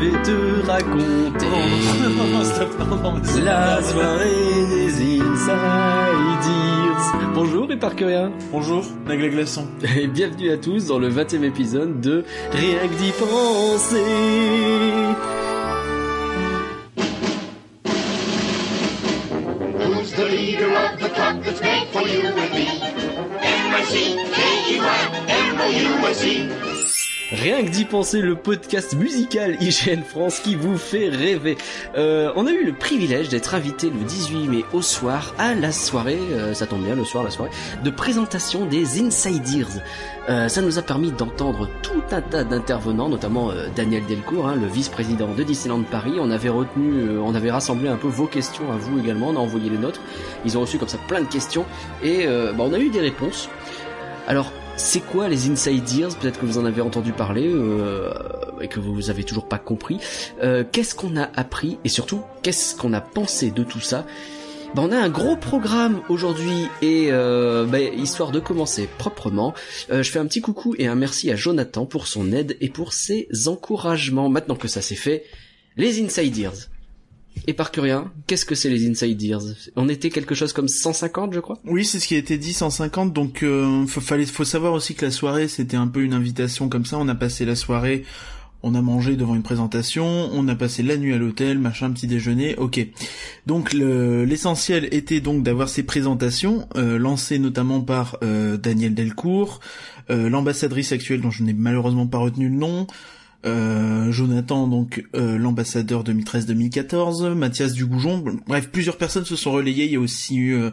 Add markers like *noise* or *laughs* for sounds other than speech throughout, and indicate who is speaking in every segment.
Speaker 1: vais te raconter *laughs* la soirée des Insiders. Bonjour et Parkerien.
Speaker 2: Bonjour, Nagla Glaçon.
Speaker 1: Et bienvenue à tous dans le 20 e épisode de Rien que d'y penser.
Speaker 3: Who's the leader of the club that's made for you and me? N-I-C-K-E-Y-M-O-U-S-E.
Speaker 1: Rien que d'y penser, le podcast musical IGN France qui vous fait rêver. Euh, on a eu le privilège d'être invité le 18 mai au soir à la soirée, euh, ça tombe bien le soir, la soirée, de présentation des Insiders. Euh, ça nous a permis d'entendre tout un tas d'intervenants, notamment euh, Daniel Delcourt, hein, le vice-président de Disneyland Paris. On avait retenu, euh, on avait rassemblé un peu vos questions à vous également, on a envoyé les nôtres. Ils ont reçu comme ça plein de questions et euh, bah, on a eu des réponses. Alors, c'est quoi les Insiders Peut-être que vous en avez entendu parler euh, et que vous avez toujours pas compris. Euh, qu'est-ce qu'on a appris et surtout qu'est-ce qu'on a pensé de tout ça? Ben, on a un gros programme aujourd'hui et euh, ben, histoire de commencer proprement, euh, je fais un petit coucou et un merci à Jonathan pour son aide et pour ses encouragements. Maintenant que ça c'est fait, les Insiders. Et par curien, qu'est-ce que c'est les Insiders? On était quelque chose comme 150 je crois?
Speaker 2: Oui, c'est ce qui a été dit, 150. Donc, euh, faut, fallait, faut savoir aussi que la soirée, c'était un peu une invitation comme ça. On a passé la soirée, on a mangé devant une présentation, on a passé la nuit à l'hôtel, machin, petit déjeuner, ok. Donc, le- l'essentiel était donc d'avoir ces présentations, euh, lancées notamment par euh, Daniel Delcourt, euh, l'ambassadrice actuelle dont je n'ai malheureusement pas retenu le nom, euh, Jonathan, donc euh, l'ambassadeur 2013-2014, Mathias Dugoujon, bref, plusieurs personnes se sont relayées. Il y a aussi eu euh,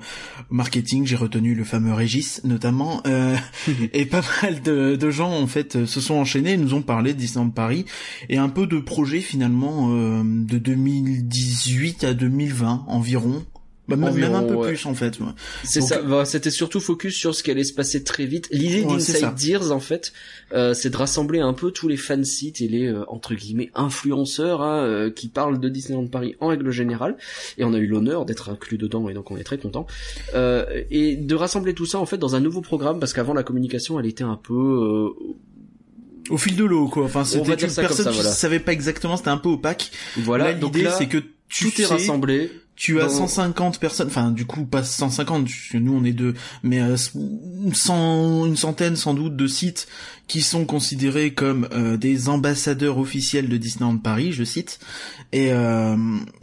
Speaker 2: marketing, j'ai retenu le fameux Régis notamment, euh, *laughs* et pas mal de, de gens en fait euh, se sont enchaînés, et nous ont parlé de Disneyland Paris et un peu de projets finalement euh, de 2018 à 2020 environ. Bah, même- même un peu
Speaker 1: ouais.
Speaker 2: plus en fait.
Speaker 1: C'est ça. bah, C'était surtout focus sur ce qui allait se passer très vite. L'idée
Speaker 2: Ouais, ça.
Speaker 1: d'Insiders, en fait, euh, c'est de rassembler un peu tous les fansites et les euh, entre guillemets influenceurs hein, euh, qui parlent de Disneyland Paris en règle générale. Et on a eu l'honneur d'être inclus dedans, et donc on est très content. Euh, et de rassembler tout ça en fait dans un nouveau programme, parce qu'avant la communication, elle était un peu euh,
Speaker 2: Au fil de l'eau quoi. Enfin, c'était personne
Speaker 1: ça,
Speaker 2: qui
Speaker 1: voilà.
Speaker 2: savait pas exactement, c'était un peu opaque.
Speaker 1: voilà.
Speaker 2: l'idée c'est que tu
Speaker 1: tout est rassemblé.
Speaker 2: Tu as
Speaker 1: Dans-
Speaker 2: 150 personnes, enfin du coup pas 150, parce que nous on est deux, mais euh, une centaine sans doute de sites qui sont considérés comme euh, des ambassadeurs officiels de Disneyland Paris, je cite. Et euh,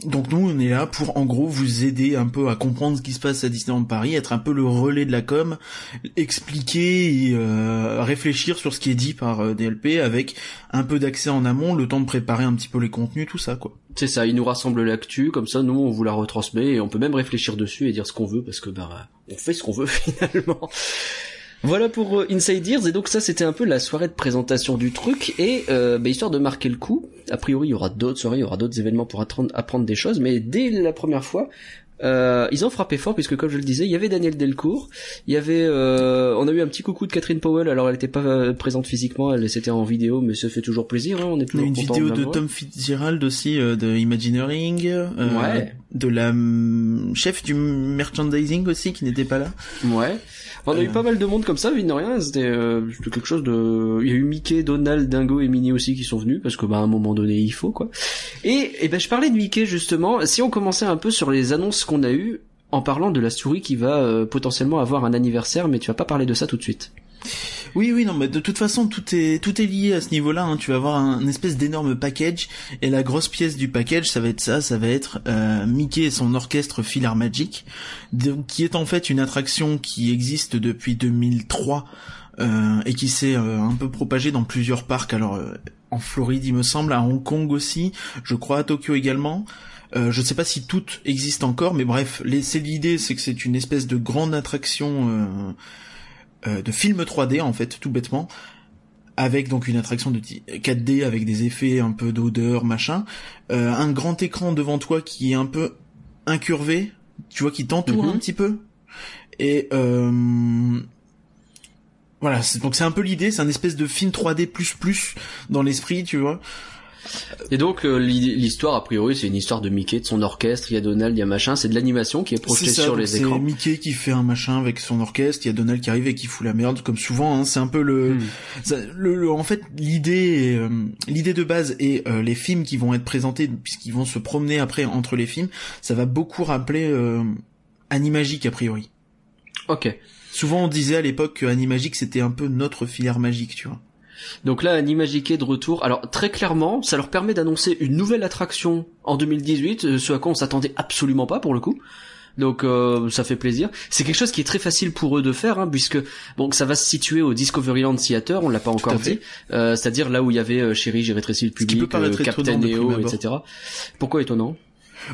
Speaker 2: donc nous on est là pour en gros vous aider un peu à comprendre ce qui se passe à Disneyland Paris, être un peu le relais de la com, expliquer et euh, réfléchir sur ce qui est dit par euh, DLP avec un peu d'accès en amont, le temps de préparer un petit peu les contenus, tout ça quoi.
Speaker 1: C'est ça, il nous rassemble l'actu, comme ça nous on vous la retransmet et on peut même réfléchir dessus et dire ce qu'on veut parce que bah on fait ce qu'on veut *laughs* finalement. Voilà pour euh, Insiders et donc ça c'était un peu la soirée de présentation du truc et euh, bah, histoire de marquer le coup. A priori il y aura d'autres soirées, il y aura d'autres événements pour apprendre, apprendre des choses, mais dès la première fois euh, ils ont frappé fort puisque comme je le disais il y avait Daniel Delcourt, il y avait euh, on a eu un petit coucou de Catherine Powell alors elle était pas euh, présente physiquement, elle c'était en vidéo mais ça fait toujours plaisir, hein, on est toujours
Speaker 2: une vidéo de
Speaker 1: l'avoir.
Speaker 2: Tom Fitzgerald aussi de Imagineering,
Speaker 1: Ouais.
Speaker 2: de la hum, chef du merchandising aussi qui n'était pas là.
Speaker 1: Ouais. On a eu
Speaker 2: Euh.
Speaker 1: pas mal de monde comme ça, mine de rien. C'était euh, quelque chose de. Il y a eu Mickey, Donald, Dingo et Minnie aussi qui sont venus parce que bah à un moment donné il faut quoi. Et, et ben je parlais de Mickey justement. Si on commençait un peu sur les annonces qu'on a eues en parlant de la souris qui va euh, potentiellement avoir un anniversaire, mais tu vas pas parler de ça tout de suite.
Speaker 2: Oui, oui, non, mais de toute façon, tout est tout est lié à ce niveau-là. hein. Tu vas avoir un, une espèce d'énorme package, et la grosse pièce du package, ça va être ça, ça va être euh, Mickey et son orchestre Filar Magic, qui est en fait une attraction qui existe depuis 2003 euh, et qui s'est euh, un peu propagée dans plusieurs parcs. Alors euh, en Floride, il me semble, à Hong Kong aussi, je crois à Tokyo également. Euh, je ne sais pas si toutes existent encore, mais bref, c'est l'idée, c'est que c'est une espèce de grande attraction euh, de film 3D en fait, tout bêtement, avec donc une attraction de ti- 4D avec des effets un peu d'odeur, machin, euh, un grand écran devant toi qui est un peu incurvé, tu vois, qui t'entoure
Speaker 1: Mhm.
Speaker 2: un petit peu, et euh, voilà, donc c'est un peu l'idée, c'est un espèce de film 3D plus plus dans l'esprit, tu vois.
Speaker 1: Et donc euh, l'histoire a priori c'est une histoire de Mickey, de son orchestre, il y a Donald, il y a machin, c'est de l'animation qui est projetée
Speaker 2: C'est ça,
Speaker 1: sur les
Speaker 2: c'est
Speaker 1: écrans.
Speaker 2: Mickey qui fait un machin avec son orchestre, il y a Donald qui arrive et qui fout la merde, comme souvent. Hein, c'est un peu le,
Speaker 1: Hmm.
Speaker 2: ça- le, le- en fait, l'idée, euh, l'idée de base et euh, les films qui vont être présentés, puisqu'ils vont se promener après entre les films, ça va beaucoup rappeler euh, Animagique a priori.
Speaker 1: Ok.
Speaker 2: Souvent, on disait à l'époque que Animagique c'était un peu notre filière magique, tu vois.
Speaker 1: Donc là, Animagique est de retour. Alors très clairement, ça leur permet d'annoncer une nouvelle attraction en 2018, euh, ce à quoi on s'attendait absolument pas pour le coup. Donc euh, ça fait plaisir. C'est quelque chose qui est très facile pour eux de faire, hein, puisque donc ça va se situer au Discoveryland Theater, on l'a pas encore dit, Euh, c'est-à-dire là où il y avait euh, Chérie, j'ai rétréci le public, euh, Captain
Speaker 2: étonnant de
Speaker 1: EO,
Speaker 2: prime abord.
Speaker 1: etc. Pourquoi étonnant?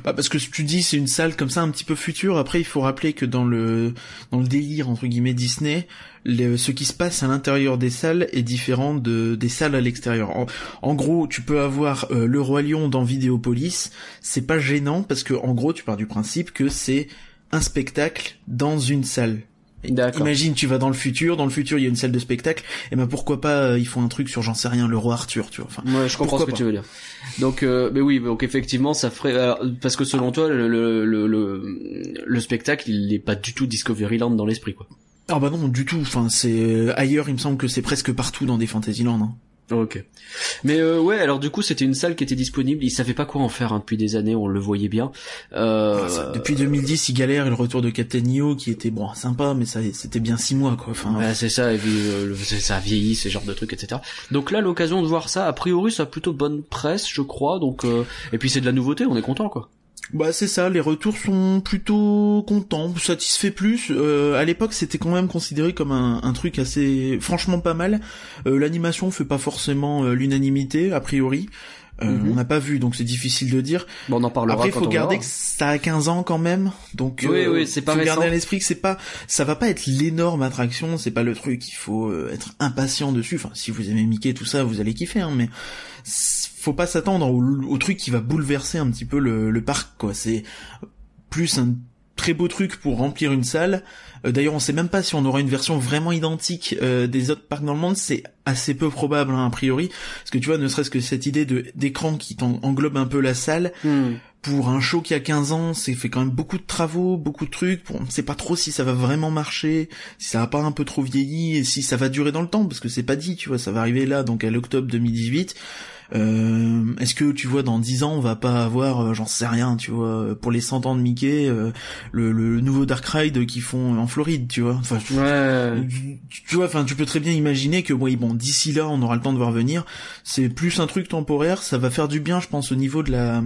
Speaker 2: Bah parce que tu dis c'est une salle comme ça un petit peu future. Après il faut rappeler que dans le dans le délire entre guillemets Disney, le- ce qui se passe à l'intérieur des salles est différent de des salles à l'extérieur. En, en gros, tu peux avoir euh, le roi lion dans Vidéopolis, c'est pas gênant parce que en gros tu pars du principe que c'est un spectacle dans une salle. Imagine, tu vas dans le futur, dans le futur il y a une salle de spectacle, et ben pourquoi pas euh, ils font un truc sur j'en sais rien le roi Arthur, tu vois. Enfin,
Speaker 1: Ouais, je comprends ce que
Speaker 2: pas
Speaker 1: tu veux dire. Donc, euh, mais oui, donc effectivement, ça ferait alors, parce que selon toi, le, le, le, le, le spectacle, il n'est pas du tout Discoveryland dans l'esprit, quoi.
Speaker 2: Ah bah non, du tout. Enfin, c'est euh, ailleurs. Il me semble que c'est presque partout dans des Fantasyland. Hein.
Speaker 1: Ok. Mais euh, ouais, alors du coup, c'était une salle qui était disponible. Ils savaient pas quoi en faire hein, depuis des années. On le voyait bien. Euh,
Speaker 2: Ah, ça- depuis 2010, ils galèrent. Et le retour de Captain EO, qui était bon, sympa, mais ça, c'était bien six mois, quoi. Enfin,
Speaker 1: Ouais, c'est ça, et puis euh, ça vieillit, ces genres de trucs, etc. Donc là, l'occasion de voir ça, a priori, ça a plutôt bonne presse, je crois. Donc, euh, et puis c'est de la nouveauté, on est content, quoi.
Speaker 2: Bah c'est ça. Les retours sont plutôt contents, satisfaits plus. Euh, à l'époque, c'était quand même considéré comme un, un truc assez, franchement pas mal. Euh, L'animation fait pas forcément euh, l'unanimité, a priori. Euh,
Speaker 1: Mhm.
Speaker 2: On n'a pas vu, donc c'est difficile de dire.
Speaker 1: Bon, on en parlera
Speaker 2: Après, il faut
Speaker 1: on
Speaker 2: garder que ça a 15 ans quand même, donc
Speaker 1: Oui,
Speaker 2: euh,
Speaker 1: oui, c'est pas
Speaker 2: faut garder à l'esprit que c'est pas, ça va pas être l'énorme attraction, c'est pas le truc, il faut être impatient dessus. Enfin, si vous aimez Mickey, tout ça, vous allez kiffer, hein, mais faut pas s'attendre au, au truc qui va bouleverser un petit peu le, le parc, quoi. C'est plus un très beau truc pour remplir une salle. Euh, D'ailleurs, on sait même pas si on aura une version vraiment identique euh, des autres parcs dans le monde. C'est assez peu probable, hein, a priori, parce que tu vois, ne serait-ce que cette idée de d'écran qui englobe un peu la salle
Speaker 1: Hmm.
Speaker 2: pour un show qui a 15 ans, c'est fait quand même beaucoup de travaux, beaucoup de trucs. On sait pas trop si ça va vraiment marcher, si ça va pas un peu trop vieilli et si ça va durer dans le temps parce que c'est pas dit, tu vois, ça va arriver là donc à l'octobre 2018. Euh, est-ce que tu vois dans 10 ans on va pas avoir euh, j'en sais rien tu vois pour les 100 ans de Mickey euh, le, le nouveau Dark Ride qu'ils font en Floride tu vois enfin je-
Speaker 1: Ouais.
Speaker 2: tu tu vois, enfin, tu peux très bien imaginer que, oui, bon, d'ici là, on aura le temps de voir venir. C'est plus un truc temporaire. Ça va faire du bien, je pense, au niveau de la,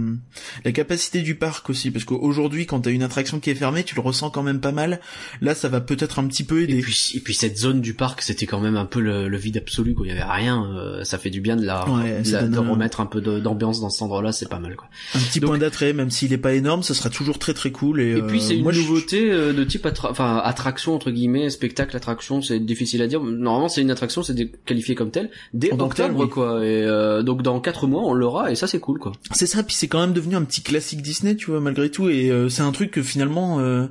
Speaker 2: la capacité du parc aussi, parce qu'aujourd'hui, quand t'as une attraction qui est fermée, tu le ressens quand même pas mal. Là, ça va peut-être un petit peu
Speaker 1: Et
Speaker 2: aider.
Speaker 1: puis, et puis cette zone du parc, c'était quand même un peu le, le vide absolu, quoi. Il y avait rien. euh, ça fait du bien de la,
Speaker 2: Ouais,
Speaker 1: de, la- de
Speaker 2: un-
Speaker 1: remettre un peu d'ambiance dans cet endroit-là. C'est pas mal, quoi.
Speaker 2: un petit
Speaker 1: donc-
Speaker 2: point d'attrait, même s'il est pas énorme, ça sera toujours très très cool. Et,
Speaker 1: Et puis
Speaker 2: euh,
Speaker 1: c'est une
Speaker 2: moi, je-
Speaker 1: nouveauté euh, de type attra- enfin attraction entre guillemets, spectacle attraction, c'est difficile à dire. Normalement c'est une attraction, c'est qualifié comme tel dès
Speaker 2: En
Speaker 1: octobre
Speaker 2: oui.
Speaker 1: quoi. Et euh, donc dans quatre mois on l'aura et ça c'est cool quoi.
Speaker 2: C'est ça, puis c'est quand même devenu un petit classique Disney, tu vois, malgré tout, et euh, c'est un truc que finalement, euh,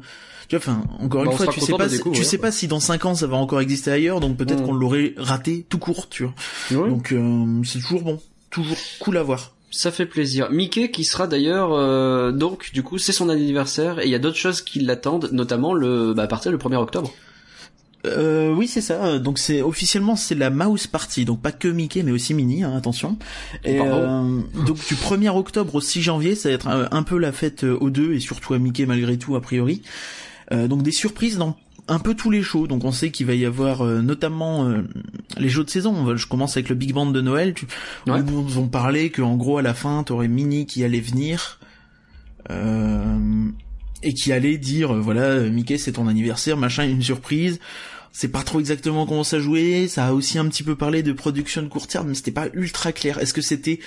Speaker 2: tu vois, enfin, encore
Speaker 1: Bah,
Speaker 2: une fois, tu sais pas, tu sais pas si dans 5 ans ça va encore exister ailleurs, donc peut-être
Speaker 1: Mm.
Speaker 2: qu'on l'aurait raté tout court, tu vois. Donc euh, c'est toujours bon, toujours cool à voir.
Speaker 1: Ça fait plaisir. Mickey qui sera d'ailleurs euh, donc du coup c'est son anniversaire et il y a d'autres choses qui l'attendent, notamment le bah, à partir du 1er octobre.
Speaker 2: Euh, oui, c'est ça. Donc c'est officiellement c'est la Mouse Party, donc pas que Mickey mais aussi Minnie, hein, attention. Et euh, donc du 1er octobre au 6 janvier, ça va être un, un peu la fête euh, aux deux et surtout à Mickey malgré tout a priori. Euh, donc des surprises dans un peu tous les shows. Donc on sait qu'il va y avoir euh, notamment euh, les jeux de saison. Je commence avec le Big Band de Noël. Tu,
Speaker 1: Ouais.
Speaker 2: Ils nous ont parlé que en gros à la fin t'aurais Minnie qui allait venir. Euh, et qui allait dire euh, voilà euh, Mickey c'est ton anniversaire machin une surprise c'est pas trop exactement comment ça jouait ça a aussi un petit peu parlé de production court terme mais c'était pas ultra clair est-ce que c'était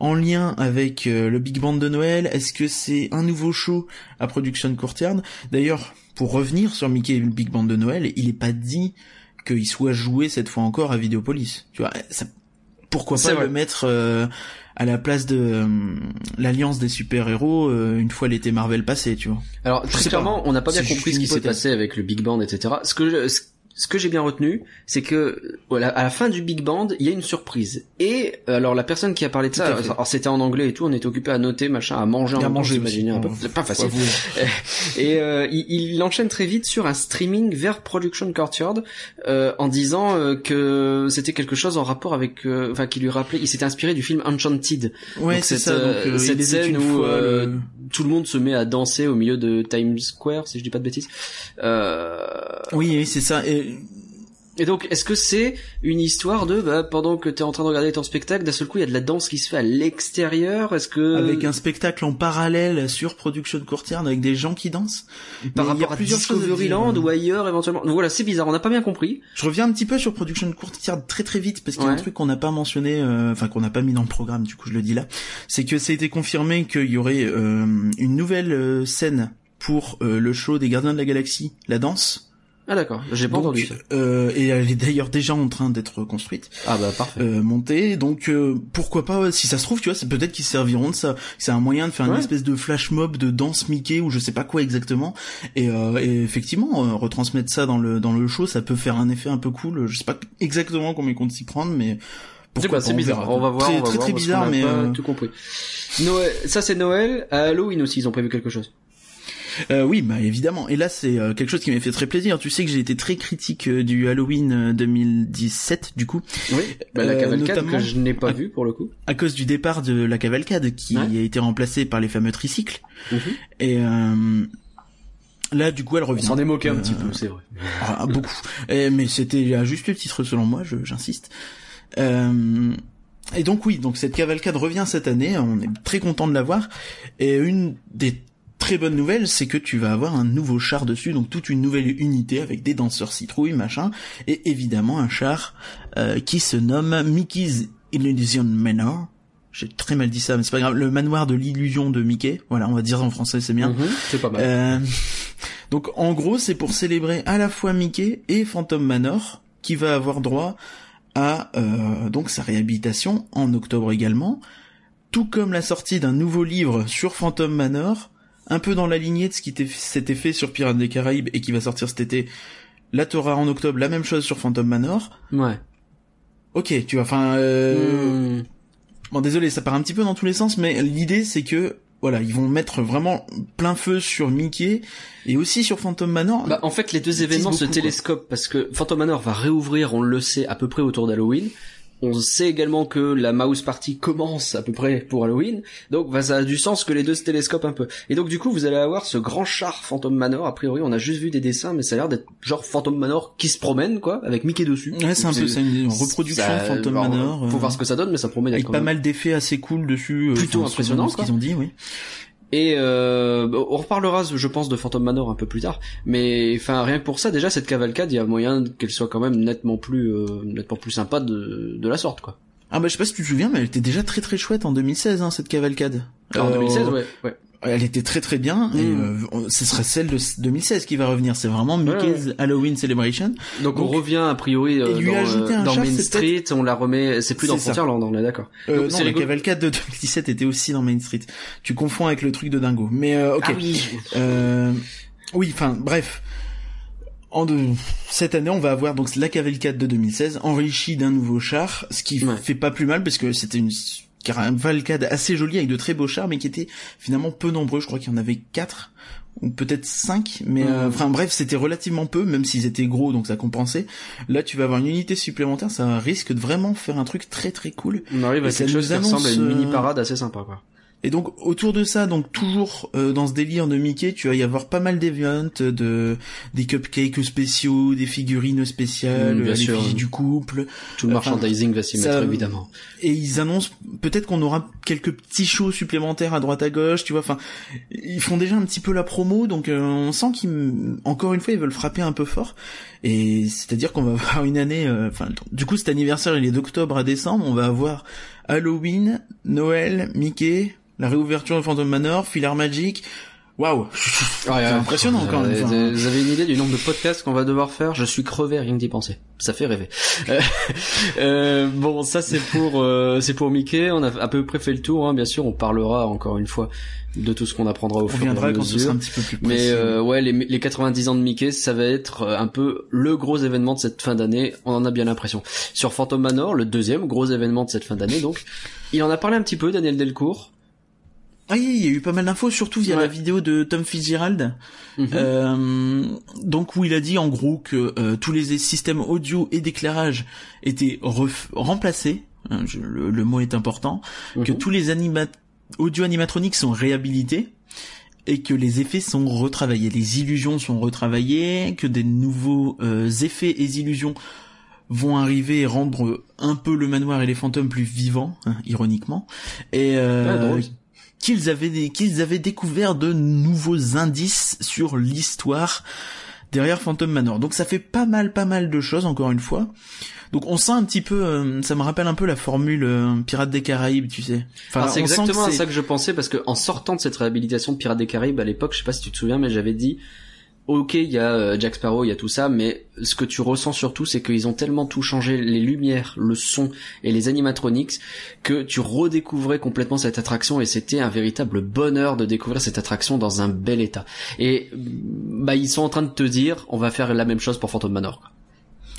Speaker 2: en lien avec euh, le Big Band de Noël? Est-ce que c'est un nouveau show à production court terme? D'ailleurs, pour revenir sur Mickey et le Big Band de Noël, il est pas dit qu'il soit joué cette fois encore à Videopolis. Tu vois, ça, pourquoi pas
Speaker 1: vrai.
Speaker 2: le mettre euh, à la place de euh, l'alliance des super-héros euh, une fois l'été Marvel passé, tu vois
Speaker 1: Alors
Speaker 2: Je
Speaker 1: très clairement,
Speaker 2: pas.
Speaker 1: on n'a pas bien compris ce qui s'est passé avec le Big Band, etc. Ce que je- ce- ce que j'ai bien retenu, c'est que voilà, à la fin du Big Band, il y a une surprise. Et alors la personne qui a parlé de ça, alors c'était en anglais et tout, on était occupé à noter, machin, à manger
Speaker 2: à manger
Speaker 1: j'imagine
Speaker 2: aussi.
Speaker 1: un peu. C'est pas facile. *laughs* Et euh, il, il enchaîne très vite sur un streaming vers Production Courtyard euh, en disant euh, que c'était quelque chose en rapport avec, euh, enfin, qui lui rappelait, il s'était inspiré du film Enchanted.
Speaker 2: Ouais, c'est ça. Donc,
Speaker 1: euh,
Speaker 2: euh,
Speaker 1: cette scène où euh,
Speaker 2: le-
Speaker 1: tout le monde se met à danser au milieu de Times Square, si je dis pas de bêtises. Euh,
Speaker 2: Oui, c'est ça. Et
Speaker 1: donc, est-ce que c'est une histoire de, bah, pendant que t'es en train de regarder ton spectacle, d'un seul coup, il y a de la danse qui se fait à l'extérieur? Est-ce que
Speaker 2: avec un spectacle en parallèle sur Production Courtyard avec des gens qui dansent?
Speaker 1: par
Speaker 2: Mais
Speaker 1: rapport à
Speaker 2: plusieurs
Speaker 1: Discoveryland
Speaker 2: dire.
Speaker 1: ou ailleurs éventuellement Donc voilà, c'est bizarre, on n'a pas bien compris.
Speaker 2: Je reviens un petit peu sur Production Courtyard très très vite parce qu'il y a un truc qu'on n'a pas mentionné, euh, enfin qu'on n'a pas mis dans le programme. Du coup, je le dis là, c'est que ça a été confirmé qu'il y aurait euh, une nouvelle euh, scène pour euh, le show des Gardiens de la Galaxie, la danse.
Speaker 1: Ah d'accord, j'ai pas
Speaker 2: Donc,
Speaker 1: entendu ça.
Speaker 2: euh, et elle est d'ailleurs déjà en train d'être construite,
Speaker 1: Ah bah parfait.
Speaker 2: euh, montée. Donc euh, pourquoi pas, si ça se trouve, tu vois, c'est peut-être qu'ils serviront de ça. C'est un moyen de faire une espèce de flash mob de danse Mickey ou je sais pas quoi exactement. Et, euh, et effectivement, euh, retransmettre ça dans le dans le show, ça peut faire un effet un peu cool. Je sais pas exactement comment ils comptent s'y prendre, mais
Speaker 1: C'est bah, bizarre. On va voir.
Speaker 2: Très
Speaker 1: on va
Speaker 2: très,
Speaker 1: voir,
Speaker 2: très bizarre, mais euh,
Speaker 1: tout compris. Noël, ça c'est Noël. À Halloween aussi, ils ont prévu quelque chose.
Speaker 2: Euh, oui, bah évidemment. Et là, c'est euh, quelque chose qui m'a fait très plaisir. Tu sais que j'ai été très critique euh, du Halloween euh, 2017, du coup,
Speaker 1: Oui. Bah, la
Speaker 2: Euh,
Speaker 1: cavalcade
Speaker 2: notamment-
Speaker 1: que je n'ai pas
Speaker 2: Ah.
Speaker 1: vue pour le coup.
Speaker 2: à cause du départ de la cavalcade qui
Speaker 1: Ouais.
Speaker 2: a été remplacée par les fameux tricycles.
Speaker 1: Mhm.
Speaker 2: Et euh, là, du coup, elle
Speaker 1: On
Speaker 2: revient.
Speaker 1: s'en est moqué un
Speaker 2: Euh,
Speaker 1: petit peu, c'est vrai.
Speaker 2: Ah, beaucoup. Et, mais c'était à juste titre selon moi, j'insiste. Euh, et donc oui, donc cette cavalcade revient cette année, on est très content de la voir. Et une des très bonnes nouvelles, c'est que tu vas avoir un nouveau char dessus, donc toute une nouvelle unité avec des danseurs citrouilles, machin, et évidemment un char euh, qui se nomme Mickey's Illusion Manor. J'ai très mal dit ça, mais c'est pas grave. Le manoir de l'illusion de Mickey. Voilà, on va dire en français, c'est bien.
Speaker 1: Mhm, C'est pas mal.
Speaker 2: Euh, donc en gros, c'est pour célébrer à la fois Mickey et Phantom Manor, qui va avoir droit à euh, donc sa réhabilitation en octobre également, tout comme la sortie d'un nouveau livre sur Phantom Manor, un peu dans la lignée de ce qui était- s'était fait sur Pirates des Caraïbes et qui va sortir cet été. La Torah en octobre, la même chose sur Phantom Manor.
Speaker 1: Ouais.
Speaker 2: Ok, tu vois, enfin, euh,
Speaker 1: Hmm.
Speaker 2: Bon, désolé, ça part un petit peu dans tous les sens, mais l'idée c'est que voilà, ils vont mettre vraiment plein feu sur Mickey et aussi sur Phantom Manor.
Speaker 1: Bah, en fait, les deux événements se
Speaker 2: beaucoup, quoi.
Speaker 1: télescopent parce que Phantom Manor va réouvrir, on le sait, à peu près autour d'Halloween. On sait également que la Mouse Party commence à peu près pour Halloween, donc bah, ça a du sens que les deux se télescopent un peu. Et donc du coup, vous allez avoir ce grand char Phantom Manor. A priori, on a juste vu des dessins, mais ça a l'air d'être genre Phantom Manor qui se promène, quoi, avec Mickey dessus.
Speaker 2: ouais, c'est un peu ça, une reproduction
Speaker 1: ça-
Speaker 2: Phantom
Speaker 1: alors,
Speaker 2: Manor.
Speaker 1: Faut
Speaker 2: euh,
Speaker 1: voir ce que ça donne, mais ça promet d'être
Speaker 2: avec pas
Speaker 1: même
Speaker 2: mal d'effets assez cool dessus. euh,
Speaker 1: Plutôt
Speaker 2: enfin,
Speaker 1: impressionnant,
Speaker 2: ce qu'ils ont dit, oui.
Speaker 1: Et euh, on reparlera, je pense, de Phantom Manor un peu plus tard. Mais enfin, rien que pour ça, déjà cette cavalcade, il y a moyen qu'elle soit quand même nettement plus, euh, nettement plus sympa de, de la sorte, quoi.
Speaker 2: Ah bah je sais pas si tu te souviens, mais elle était déjà très très chouette en 2016, hein, cette cavalcade.
Speaker 1: En
Speaker 2: Euh,
Speaker 1: 2016, ouais, ouais.
Speaker 2: Elle était très très bien, et
Speaker 1: Mm.
Speaker 2: euh, ce serait celle de 2016 qui va revenir. C'est vraiment Mickey's Halloween Celebration.
Speaker 1: Donc, on revient a priori euh,
Speaker 2: lui
Speaker 1: dans, euh, dans Main Street, on la remet, c'est plus dans. Frontierland, on est d'accord.
Speaker 2: Euh, non, la cavalcade de 2017 était aussi dans Main Street. Tu confonds avec le truc de Dingo. Mais euh, ok.
Speaker 1: Ah oui.
Speaker 2: Euh, oui, enfin, bref. En. Cette année, on va avoir donc la cavalcade de 2016 enrichie d'un nouveau char, ce qui
Speaker 1: Ouais.
Speaker 2: fait pas plus mal parce que c'était une cavalcade assez jolie avec de très beaux chars, mais qui était finalement peu nombreux. Je crois qu'il y en avait quatre ou peut-être cinq, mais euh,
Speaker 1: Mhm.
Speaker 2: enfin bref, c'était relativement peu, même s'ils étaient gros, donc ça compensait. Là, tu vas avoir une unité supplémentaire, ça risque de vraiment faire un truc très très cool.
Speaker 1: On arrive à
Speaker 2: ça
Speaker 1: quelque chose qui ressemble à une
Speaker 2: euh,
Speaker 1: mini parade assez sympa, quoi.
Speaker 2: Et donc autour de ça, donc toujours euh, dans ce délire de Mickey, tu vas y avoir pas mal d'events, de des cupcakes spéciaux, des figurines spéciales,
Speaker 1: Mm, bien
Speaker 2: euh,
Speaker 1: sûr.
Speaker 2: l'effigie du couple,
Speaker 1: Tout le
Speaker 2: enfin,
Speaker 1: merchandising va s'y mettre, évidemment.
Speaker 2: et ils annoncent peut-être qu'on aura quelques petits shows supplémentaires à droite à gauche, tu vois. Enfin, ils font déjà un petit peu la promo, donc euh, on sent qu'ils, encore une fois, ils veulent frapper un peu fort. Et c'est-à-dire qu'on va *laughs* avoir une année, euh, enfin, du coup, cet anniversaire, il est d'octobre à décembre. On va avoir Halloween, Noël, Mickey, la réouverture de Phantom Manor, Filar Magic. Waouh, c'est impressionnant quand même.
Speaker 1: Vous, vous avez une idée du nombre de podcasts qu'on va devoir faire? Je suis crevé rien que d'y penser. Ça fait rêver. Euh, *laughs* euh, bon, ça c'est pour euh, c'est pour Mickey. On a à peu près fait le tour. Hein. Bien sûr, on parlera encore une fois de tout ce qu'on apprendra au
Speaker 2: On
Speaker 1: fur et à
Speaker 2: viendra quand
Speaker 1: mesure.
Speaker 2: ce sera un petit peu plus précis.
Speaker 1: Mais euh, ouais, les, les 90 ans de Mickey, ça va être euh, un peu le gros événement de cette fin d'année. On en a bien l'impression. Sur Phantom Manor, le deuxième gros événement de cette fin d'année, donc il en a parlé un petit peu, Daniel Delcourt.
Speaker 2: Ah oui, il y a eu pas mal d'infos, surtout via
Speaker 1: Ouais.
Speaker 2: la vidéo de Tom Fitzgerald.
Speaker 1: Mhm.
Speaker 2: Euh, donc où il a dit en gros que euh, tous les systèmes audio et d'éclairage étaient remplacés. hein, je- le, le mot est important. Que
Speaker 1: Mhm.
Speaker 2: tous les anima audio animatroniques sont réhabilités et que les effets sont retravaillés, les illusions sont retravaillées, que des nouveaux euh, effets et illusions vont arriver et rendre un peu le manoir et les fantômes plus vivants, hein, ironiquement, et euh,
Speaker 1: Ah.
Speaker 2: Qu'ils avaient qu'ils avaient découvert de nouveaux indices sur l'histoire derrière Phantom Manor. Donc ça fait pas mal, pas mal de choses encore une fois. Donc on sent un petit peu, euh, ça me rappelle un peu la formule euh, Pirates des Caraïbes, tu sais. Enfin,
Speaker 1: c'est exactement à ça que je pensais parce que en sortant de cette réhabilitation de Pirates des Caraïbes à l'époque, je sais pas si tu te souviens, mais j'avais dit, ok, il y a euh, Jack Sparrow, il y a tout ça, mais ce que tu ressens surtout, c'est qu'ils ont tellement tout changé, les lumières, le son et les animatronics, que tu redécouvrais complètement cette attraction et c'était un véritable bonheur de découvrir cette attraction dans un bel état. Et bah ils sont en train de te dire, on va faire la même chose pour Phantom Manor.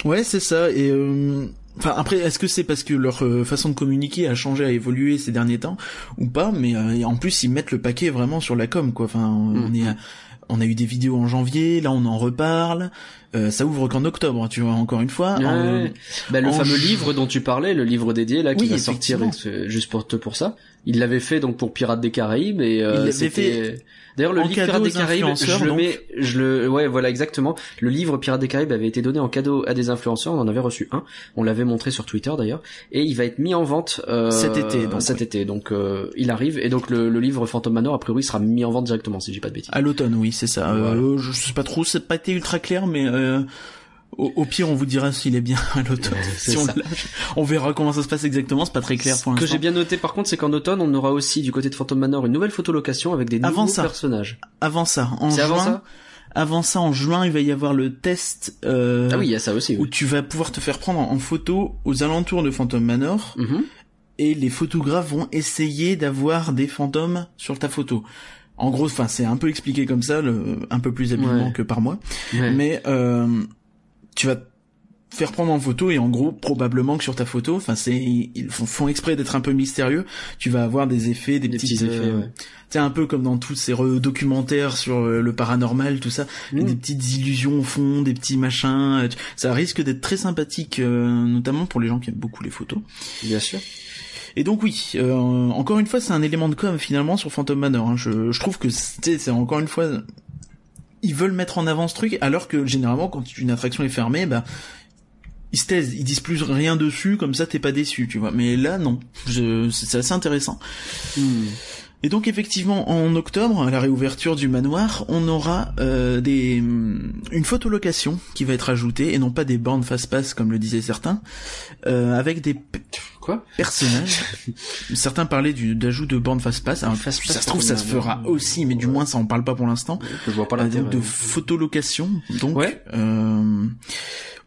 Speaker 2: Ouais, c'est ça. Et euh, enfin après, est-ce que c'est parce que leur euh, façon de communiquer a changé, a évolué ces derniers temps ou pas Mais euh, en plus, ils mettent le paquet vraiment sur la com, quoi. Enfin, on
Speaker 1: Mhm.
Speaker 2: est, à- on a eu des vidéos en janvier, là on en reparle. Euh, ça ouvre qu'en octobre, tu vois. Encore une fois.
Speaker 1: Ouais,
Speaker 2: En-
Speaker 1: ouais. Bah, le
Speaker 2: en
Speaker 1: fameux
Speaker 2: ju-
Speaker 1: livre dont tu parlais, le livre dédié là qui
Speaker 2: Oui,
Speaker 1: va sortir juste pour te pour ça. Il l'avait fait donc pour Pirates des Caraïbes et euh, c'était- D'ailleurs le livre Pirates des Caraïbes, je le
Speaker 2: donc.
Speaker 1: mets, je le, ouais voilà exactement. Le livre Pirates des Caraïbes avait été donné en cadeau à des influenceurs. On en avait reçu un. On l'avait montré sur Twitter d'ailleurs et il va être mis en vente euh,
Speaker 2: Cet été, donc,
Speaker 1: Cet
Speaker 2: ouais.
Speaker 1: été donc euh, il arrive et donc le, le livre Phantom Manor a priori sera mis en vente directement si j'ai pas de bêtises.
Speaker 2: À l'automne, oui, c'est ça.
Speaker 1: Voilà.
Speaker 2: Euh, je sais pas trop, n'a pas été ultra clair, mais euh, au, au pire, on vous dira s'il est bien à l'automne. si on, lâche. on verra comment ça se passe exactement. C'est pas très clair pour
Speaker 1: Ce que
Speaker 2: l'instant.
Speaker 1: j'ai bien noté par contre, c'est qu'en automne, on aura aussi du côté de Phantom Manor une nouvelle photolocation avec des
Speaker 2: Avant
Speaker 1: nouveaux
Speaker 2: ça.
Speaker 1: personnages.
Speaker 2: Avant ça, en juin,
Speaker 1: avant ça
Speaker 2: avant ça, en juin, il va y avoir le test. Euh,
Speaker 1: Ah oui, il y a ça aussi.
Speaker 2: où tu vas pouvoir te faire prendre en photo aux alentours de Phantom Manor
Speaker 1: Mhm.
Speaker 2: et les photographes vont essayer d'avoir des fantômes sur ta photo. En gros, enfin, c'est un peu expliqué comme ça, le, un peu plus habilement
Speaker 1: Ouais.
Speaker 2: que par moi.
Speaker 1: Ouais.
Speaker 2: Mais euh, tu vas te faire prendre en photo et en gros, probablement que sur ta photo, enfin, c'est ils font, exprès d'être un peu mystérieux. Tu vas avoir des effets, des,
Speaker 1: Des petits effets,
Speaker 2: euh,
Speaker 1: ouais.
Speaker 2: tu un peu comme dans tous ces re- documentaires sur euh, le paranormal, tout ça,
Speaker 1: Mm.
Speaker 2: des petites illusions au fond, des petits machins. euh, Ça risque d'être très sympathique, euh, notamment pour les gens qui aiment beaucoup les photos.
Speaker 1: Bien sûr.
Speaker 2: Et donc oui, euh, encore une fois, c'est un élément de com finalement sur Phantom Manor. hein. Je, je trouve que c'est encore une fois, ils veulent mettre en avant ce truc, alors que généralement quand une attraction est fermée, bah ils se taisent, ils disent plus rien dessus, comme ça t'es pas déçu, tu vois. Mais là non, c'est assez intéressant.
Speaker 1: Hmm.
Speaker 2: Et donc effectivement, en octobre, à la réouverture du manoir, on aura euh, des une photolocation qui va être ajoutée et non pas des bornes face-pass comme le disaient certains, euh, avec des
Speaker 1: Quoi?
Speaker 2: personnages. *laughs* certains parlaient d'ajout de bornes face-pass. Alors,
Speaker 1: Face-pass,
Speaker 2: ça se trouve, ça se fera aussi, mais du moins ça en parle pas pour l'instant.
Speaker 1: Je vois pas
Speaker 2: Euh, donc de photolocation. Donc
Speaker 1: Ouais.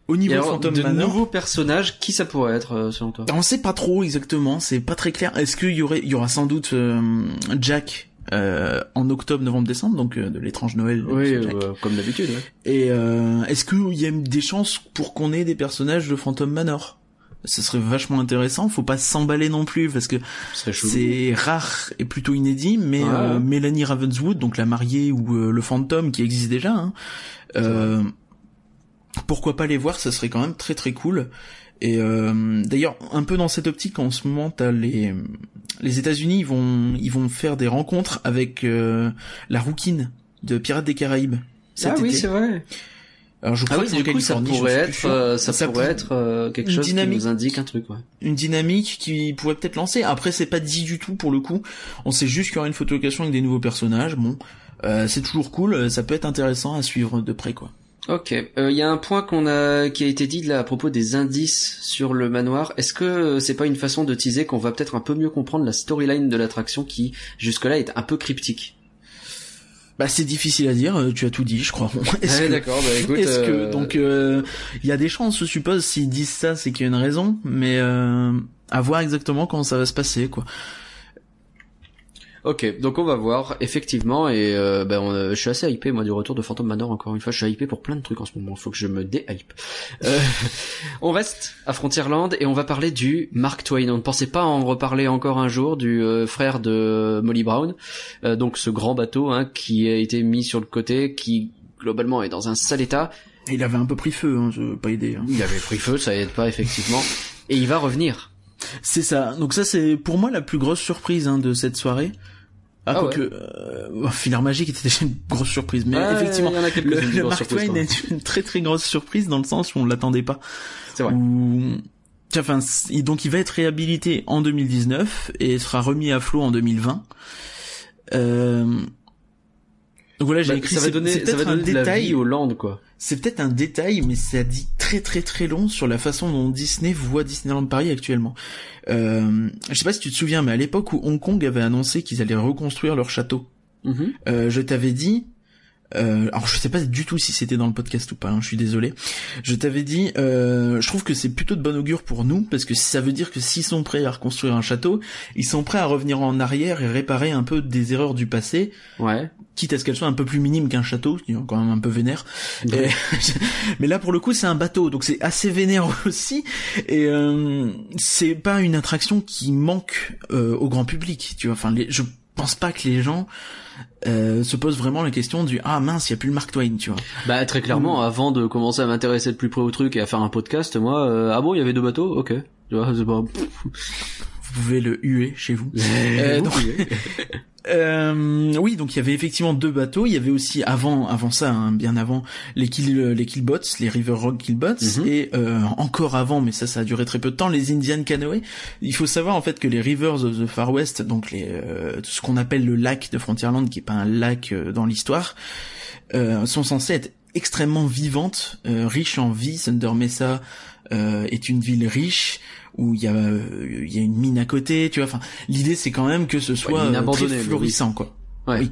Speaker 2: Au niveau
Speaker 1: alors,
Speaker 2: Phantom
Speaker 1: de
Speaker 2: Manor.
Speaker 1: nouveaux personnages, qui ça pourrait être euh, selon toi?
Speaker 2: On sait pas trop exactement, c'est pas très clair. Est-ce qu'il y aurait, il y aura sans doute euh, Jack euh, en octobre, novembre, décembre, donc euh, de l'étrange Noël.
Speaker 1: Oui, euh, comme d'habitude. Ouais.
Speaker 2: Et euh, est-ce qu'il y a des chances pour qu'on ait des personnages de Phantom Manor? Ce serait vachement intéressant. Faut pas s'emballer non plus parce que c'est rare et plutôt inédit. Mais euh, Mélanie Ravenswood, donc la mariée ou le fantôme qui existe déjà, hein, euh, pourquoi pas les voir Ça serait quand même très très cool. Et euh, d'ailleurs, un peu dans cette optique, en ce moment, t'as les les États-Unis, ils vont ils vont faire des rencontres avec euh, la rouquine de Pirates des Caraïbes. cet
Speaker 1: Ah oui, c'est vrai.
Speaker 2: Alors je
Speaker 1: Ah
Speaker 2: crois
Speaker 1: oui,
Speaker 2: que
Speaker 1: du coup, ça pourrait être, euh, ça,
Speaker 2: Ça
Speaker 1: pourrait
Speaker 2: pour-
Speaker 1: être euh, quelque
Speaker 2: une
Speaker 1: chose
Speaker 2: dynamique.
Speaker 1: qui nous indique un truc, ouais.
Speaker 2: une dynamique qui pourrait peut-être lancer. Après, c'est pas dit du tout pour le coup. On sait juste qu'il y aura une photolocation avec des nouveaux personnages. Bon, euh, c'est toujours cool. Ça peut être intéressant à suivre de près, quoi.
Speaker 1: Ok, il y a un point qu'on a qui a été dit là à propos des indices sur le manoir. Est-ce que euh, c'est pas une façon de teaser qu'on va peut-être un peu mieux comprendre la storyline de l'attraction qui jusque-là est un peu cryptique?
Speaker 2: Bah c'est difficile à dire, euh, tu as tout dit, je crois. *laughs* Est-ce
Speaker 1: d'accord, bah écoute.
Speaker 2: Est-ce que
Speaker 1: euh,
Speaker 2: donc euh, il y a des chances, je suppose, s'ils disent ça, c'est qu'il y a une raison, mais euh, à voir exactement comment ça va se passer, quoi.
Speaker 1: Ok, donc on va voir, effectivement, et euh, ben, on, euh, je suis assez hypé, moi, du retour de Phantom Manor, encore une fois, je suis hypé pour plein de trucs en ce moment, faut que je me déhype. Euh, *laughs* on reste à Frontierland, et on va parler du Mark Twain. On ne pensait pas en reparler encore un jour, du euh, frère de Molly Brown, Euh, donc ce grand bateau hein, qui a été mis sur le côté, qui globalement est dans un sale état.
Speaker 2: Et il avait un peu pris feu, hein, je veux pas aider. hein.
Speaker 1: Il avait pris feu, ça aide pas, effectivement, et il va revenir.
Speaker 2: C'est ça. Donc ça, c'est pour moi la plus grosse surprise hein, de cette soirée. Ah,
Speaker 1: Ah
Speaker 2: quoique, euh, Filaire Magique était déjà une grosse surprise, mais
Speaker 1: Ouais,
Speaker 2: effectivement,
Speaker 1: il y en a quelques
Speaker 2: le, Mark Twain est une très très grosse surprise dans le sens où on l'attendait pas.
Speaker 1: C'est vrai.
Speaker 2: Où- Enfin, donc il va être réhabilité en 2019 et sera remis à flot en 2020. Euh... Donc voilà, j'ai
Speaker 1: Bah,
Speaker 2: écrit.
Speaker 1: ça va donner, ça va
Speaker 2: un
Speaker 1: donner la
Speaker 2: détail.
Speaker 1: vie aux Landes, quoi.
Speaker 2: C'est peut-être un détail, mais ça dit très très très long sur la façon dont Disney voit Disneyland Paris actuellement. Euh, je sais pas si tu te souviens, mais à l'époque où Hong Kong avait annoncé qu'ils allaient reconstruire leur château,
Speaker 1: Mhm.
Speaker 2: euh, je t'avais dit, euh, alors je sais pas du tout si c'était dans le podcast ou pas, hein, je suis désolé. Je t'avais dit, euh, je trouve que c'est plutôt de bon augure pour nous parce que ça veut dire que s'ils sont prêts à reconstruire un château, ils sont prêts à revenir en arrière et réparer un peu des erreurs du passé,
Speaker 1: Ouais.
Speaker 2: quitte à ce qu'elles soient un peu plus minimes qu'un château, qui est quand même un peu vénère. Et- *laughs* mais là pour le coup c'est un bateau, donc c'est assez vénère *laughs* aussi. Et euh, c'est pas une attraction qui manque euh, au grand public, tu vois. Enfin, les, je pense pas que les gens euh, se posent vraiment la question du ah mince, il y a plus le Mark Twain, tu vois.
Speaker 1: Bah très clairement, avant de commencer à m'intéresser de plus près au truc et à faire un podcast, moi, euh, ah bon, il y avait deux bateaux, ok. Tu vois, c'est pas. *laughs*
Speaker 2: Vous pouvez le huer chez vous. Euh, donc- *laughs* Euh, oui, donc il y avait effectivement deux bateaux. Il y avait aussi avant, avant ça, hein, bien avant, les kill, les killbots, les River Rock killbots,
Speaker 1: Mhm.
Speaker 2: et euh, encore avant, mais ça, ça a duré très peu de temps, les Indian Canoe. Il faut savoir en fait que les Rivers of the Far West, donc les, euh, ce qu'on appelle le lac de Frontierland, qui est pas un lac euh, dans l'histoire, euh, sont censés être extrêmement vivantes, euh, riches en vie. Thunder Mesa euh, est une ville riche où il y a euh, il y a une mine à côté, tu vois. Enfin, l'idée c'est quand même que ce soit
Speaker 1: mine
Speaker 2: euh, très
Speaker 1: oui.
Speaker 2: florissant, quoi.
Speaker 1: Ouais.
Speaker 2: Oui.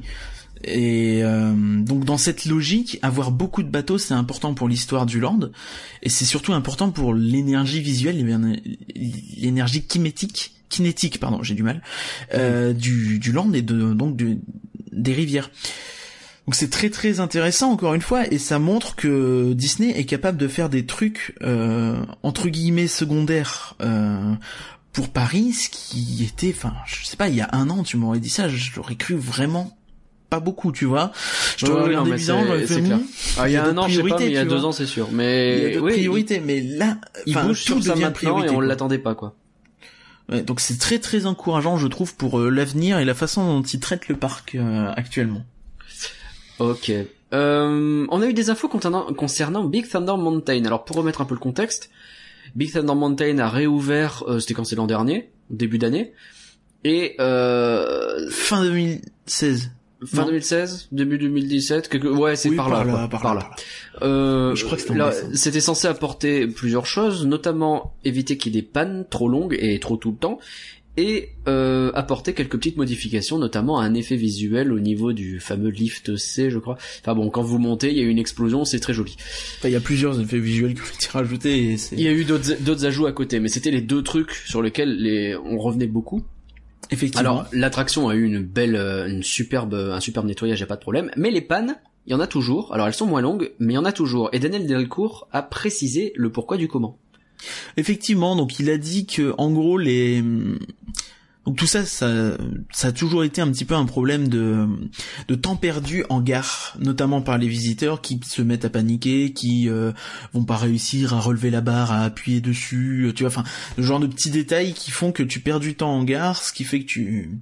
Speaker 2: Et euh, donc dans cette logique, avoir beaucoup de bateaux, c'est important pour l'histoire du land, et c'est surtout important pour l'énergie visuelle, l'énergie kinétique, kinétique, pardon, j'ai du mal, euh, du, du land et de, donc du- des rivières. Donc c'est très très intéressant encore une fois, et ça montre que Disney est capable de faire des trucs euh, entre guillemets secondaires. Euh, pour Paris, ce qui était, enfin, je sais pas, il y a un an, tu m'aurais dit ça, je l'aurais cru vraiment pas beaucoup, tu vois. Je
Speaker 1: ouais, mais
Speaker 2: bizarre,
Speaker 1: c'est-
Speaker 2: j'aurais
Speaker 1: clair. Ah, il y a un an, je sais pas,
Speaker 2: priorités,
Speaker 1: mais il y a deux ans, c'est sûr.
Speaker 2: il y a
Speaker 1: Mais
Speaker 2: d'autres
Speaker 1: oui,
Speaker 2: priorités, mais là,
Speaker 1: il, bouge sur
Speaker 2: tout
Speaker 1: ça
Speaker 2: devient
Speaker 1: maintenant
Speaker 2: priorité,
Speaker 1: et on l'attendait pas, quoi.
Speaker 2: Ouais, donc c'est très très encourageant, je trouve, pour euh, l'avenir et la façon dont ils traitent le parc euh, actuellement.
Speaker 1: Ok. Euh, on a eu des infos concernant, concernant Big Thunder Mountain. Alors pour remettre un peu le contexte, Big Thunder Mountain a réouvert, euh, c'était quand c'est l'an dernier, début d'année, et euh,
Speaker 2: Fin 2016.
Speaker 1: fin
Speaker 2: Non.
Speaker 1: 2016, début 2017, quelque... ouais c'est
Speaker 2: Oui,
Speaker 1: par, là,
Speaker 2: par
Speaker 1: par
Speaker 2: là,
Speaker 1: là.
Speaker 2: par là.
Speaker 1: Euh,
Speaker 2: Je crois que c'était
Speaker 1: c'était censé apporter plusieurs choses, notamment éviter qu'il y ait des pannes trop longues et trop tout le temps, et euh, apporter quelques petites modifications, notamment un effet visuel au niveau du fameux lift C, je crois. Enfin bon, quand vous montez, il y a une explosion, c'est très joli.
Speaker 2: Enfin, il y a plusieurs effets visuels qui ont été rajoutés et.
Speaker 1: Il y a eu d'autres d'autres ajouts à côté, mais c'était les deux trucs sur lesquels les on revenait beaucoup.
Speaker 2: Effectivement.
Speaker 1: Alors l'attraction a eu une belle, euh, une superbe, un superbe nettoyage, y a pas de problème. Mais les pannes, il y en a toujours. Alors elles sont moins longues, mais il y en a toujours. Et Daniel Delcourt a précisé le pourquoi du comment.
Speaker 2: Effectivement, donc il a dit que en gros les donc tout ça, ça, a toujours été un petit peu un problème de, temps perdu en gare, notamment par les visiteurs qui se mettent à paniquer, qui euh, vont pas réussir à relever la barre, à appuyer dessus, tu vois, enfin, le genre de petits détails qui font que tu perds du temps en gare, ce qui fait que tu,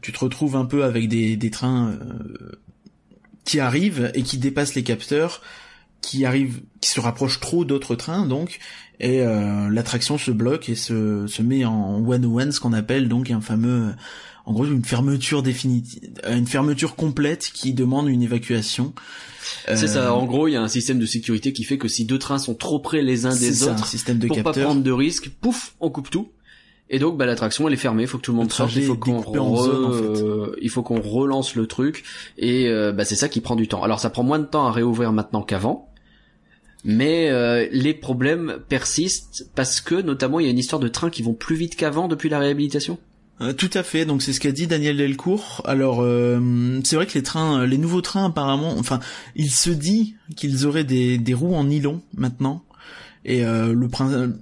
Speaker 2: tu te retrouves un peu avec des, des trains euh, qui arrivent et qui dépassent les capteurs, qui arrivent, qui se rapprochent trop d'autres trains, donc, et euh, l'attraction se bloque et se, se met en one one ce qu'on appelle donc un fameux en gros une fermeture définitive une fermeture complète qui demande une évacuation
Speaker 1: C'est
Speaker 2: Euh,
Speaker 1: ça. En gros, il y a un système de sécurité qui fait que si deux trains sont trop près les uns des
Speaker 2: ça, un
Speaker 1: autres,
Speaker 2: système de
Speaker 1: pour pas
Speaker 2: capteurs
Speaker 1: prendre de risques, pouf, on coupe tout. Et donc bah l'attraction elle est fermée, il faut que tout le monde
Speaker 2: Le
Speaker 1: sorte, il faut qu'on
Speaker 2: en fait.
Speaker 1: euh, il faut qu'on relance le truc et euh, bah c'est ça qui prend du temps. Alors ça prend moins de temps à réouvrir maintenant qu'avant. Mais euh, les problèmes persistent parce que notamment il y a une histoire de trains qui vont plus vite qu'avant depuis la réhabilitation.
Speaker 2: Euh, tout à fait. Donc c'est ce qu'a dit Daniel Delcourt. Alors euh, c'est vrai que les trains, les nouveaux trains apparemment, enfin, il se dit qu'ils auraient des, des roues en nylon maintenant. Et euh, le prin-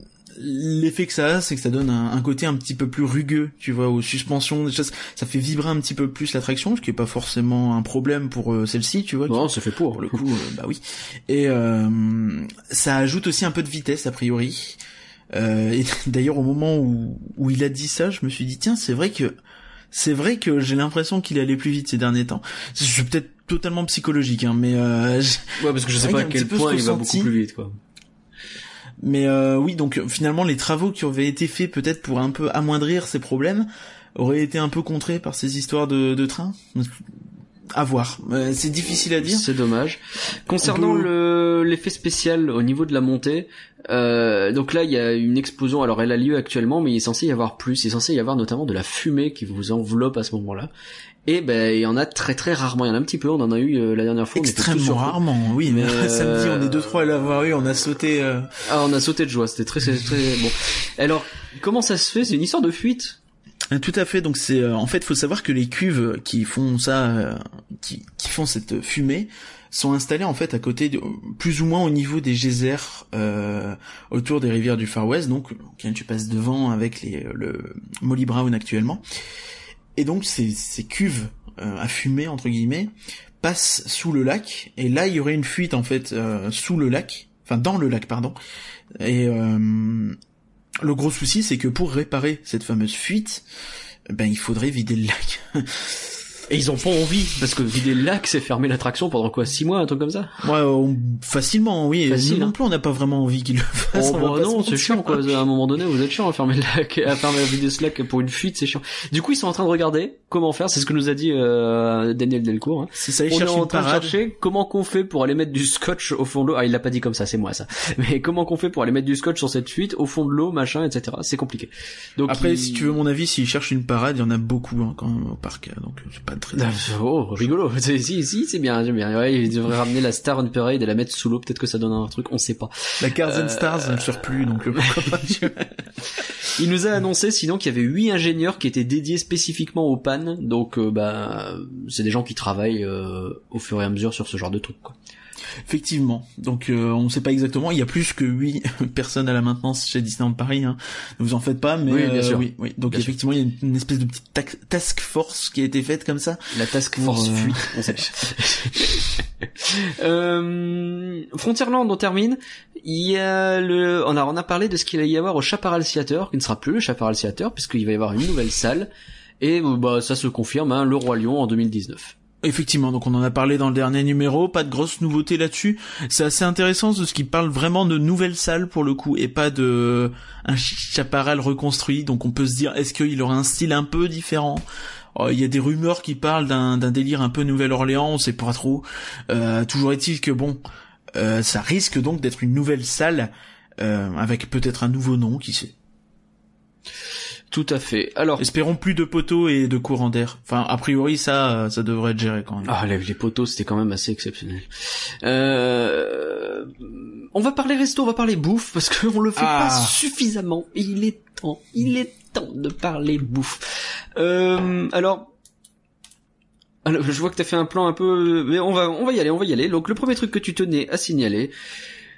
Speaker 2: l'effet que ça a, c'est que ça donne un, un côté un petit peu plus rugueux, tu vois, aux suspensions, des choses. Ça fait vibrer un petit peu plus l'attraction, ce qui est pas forcément un problème pour euh, celle-ci, tu vois.
Speaker 1: Bon, c'est fait pour.
Speaker 2: pour le coup, euh, *laughs* bah oui. Et euh, ça ajoute aussi un peu de vitesse a priori. Euh, et *laughs* d'ailleurs, au moment où, où il a dit ça, je me suis dit tiens, c'est vrai que c'est vrai que j'ai l'impression qu'il allait plus vite ces derniers temps. Je suis peut-être totalement psychologique, hein, mais euh, *laughs*
Speaker 1: Ouais, parce que je sais pas à quel point il va beaucoup plus vite quoi.
Speaker 2: Mais euh, oui, donc finalement, les travaux qui avaient été faits peut-être pour un peu amoindrir ces problèmes auraient été un peu contrés par ces histoires de, de train. À voir. Euh, c'est difficile à dire.
Speaker 1: C'est dommage. Concernant
Speaker 2: peut-
Speaker 1: le l'effet spécial au niveau de la montée, euh, donc là il y a une explosion. Alors elle a lieu actuellement, mais il est censé y avoir plus. Il est censé y avoir notamment de la fumée qui vous enveloppe à ce moment-là. Et ben il y en a très très rarement. Il y en a un petit peu. On en a eu euh, la dernière fois. on
Speaker 2: Extrêmement rarement, oui, mais *laughs* samedi on est deux trois à l'avoir eu, on a sauté. euh,
Speaker 1: Ah, on a sauté de joie. C'était très très bon. Alors comment ça se fait? C'est une histoire de fuite?
Speaker 2: Tout à fait. Donc c'est euh, en fait, faut savoir que les cuves qui font ça, euh, qui, qui font cette fumée, sont installées en fait à côté, de, plus ou moins au niveau des geysers euh, autour des rivières du Far West. Donc quand tu passes devant avec les, le Molly Brown actuellement. Et donc ces, ces cuves euh, à fumer entre guillemets passent sous le lac. Et là, il y aurait une fuite en fait euh, sous le lac, enfin dans le lac, pardon. Et euh, le gros souci, c'est que pour réparer cette fameuse fuite, ben il faudrait vider le lac. *laughs*
Speaker 1: Et ils ont pas envie parce que vider le lac, c'est fermer l'attraction pendant quoi Six mois, un truc comme ça?
Speaker 2: Ouais, on- facilement, oui.
Speaker 1: Facile,
Speaker 2: Nous
Speaker 1: hein.
Speaker 2: non plus, on n'a pas vraiment envie qu'il le fasse.
Speaker 1: Oh, bah non, c'est chiant quoi. À un moment donné, vous êtes chiant à fermer le lac, à fermer à vider ce lac pour une fuite, c'est chiant. Du coup, ils sont en train de regarder comment faire. C'est ce que nous a dit euh, Daniel Delcourt. hein.
Speaker 2: C'est ça, il
Speaker 1: On est en train de chercher comment qu'on fait pour aller mettre du scotch au fond de l'eau. Ah, il l'a pas dit comme ça, c'est moi ça. *laughs* Mais comment qu'on fait pour aller mettre du scotch sur cette fuite au fond de l'eau, machin, etc. C'est compliqué. Donc
Speaker 2: Après,
Speaker 1: il-
Speaker 2: si tu veux mon avis, s'il cherche une parade, il y en a beaucoup hein, quand même au parc, donc c'est pas *laughs*
Speaker 1: Oh, rigolo. *laughs* C'est- Si, si, c'est bien, j'aime bien. Ouais, il devrait ramener la Star on Parade et la mettre sous l'eau. Peut-être que ça donne un truc, on sait pas.
Speaker 2: La Cars
Speaker 1: Euh,
Speaker 2: and Stars ne sert plus, donc euh, pourquoi pas. *laughs*
Speaker 1: Il nous a annoncé sinon qu'il y avait huit ingénieurs qui étaient dédiés spécifiquement aux pannes. Donc, euh, bah, c'est des gens qui travaillent euh, au fur et à mesure sur ce genre de trucs. Quoi.
Speaker 2: Effectivement. Donc euh, on sait pas exactement. Il y a plus que 8 *laughs* personnes à la maintenance chez Disneyland Paris. Hein. Ne vous en faites pas, mais
Speaker 1: Oui, bien
Speaker 2: euh,
Speaker 1: sûr.
Speaker 2: oui, oui. Donc
Speaker 1: Bien
Speaker 2: effectivement, il y a une, une espèce de petite task force qui a été faite comme ça.
Speaker 1: La task force
Speaker 2: euh,
Speaker 1: fuite, *laughs* on sait pas. *laughs* euh, Frontierland, on termine. Il y a le, on a, on a parlé de ce qu'il va y avoir au Chaparral Theater, qui ne sera plus le Chaparral Theater, puisqu'il va y avoir une nouvelle salle. Et bah ça se confirme, hein, le Roi Lion en 2019.
Speaker 2: Effectivement, donc on en a parlé dans le dernier numéro, pas de grosses nouveautés là-dessus. C'est assez intéressant de ce qui parle vraiment de nouvelles salles pour le coup et pas de un chaparral reconstruit. Donc on peut se dire est-ce qu'il aura un style un peu différent? Oh, Il y a des rumeurs qui parlent d'un délire un peu Nouvelle-Orléans, on sait pas trop. Euh, toujours est-il que bon, euh, ça risque donc d'être une nouvelle salle euh, avec peut-être un nouveau nom, qui sait.
Speaker 1: Tout à fait. Alors,
Speaker 2: Espérons plus de poteaux et de courants d'air. Enfin, a priori, ça, ça devrait être géré quand même.
Speaker 1: Ah, les, les poteaux, c'était quand même assez exceptionnel. Euh, on va parler resto, on va parler bouffe, parce qu'on le fait
Speaker 2: Ah.
Speaker 1: pas suffisamment. Et il est temps, il est temps de parler bouffe. Euh, alors, alors, je vois que t'as fait un plan un peu, mais on va, on va y aller, on va y aller. Donc, le premier truc que tu tenais à signaler,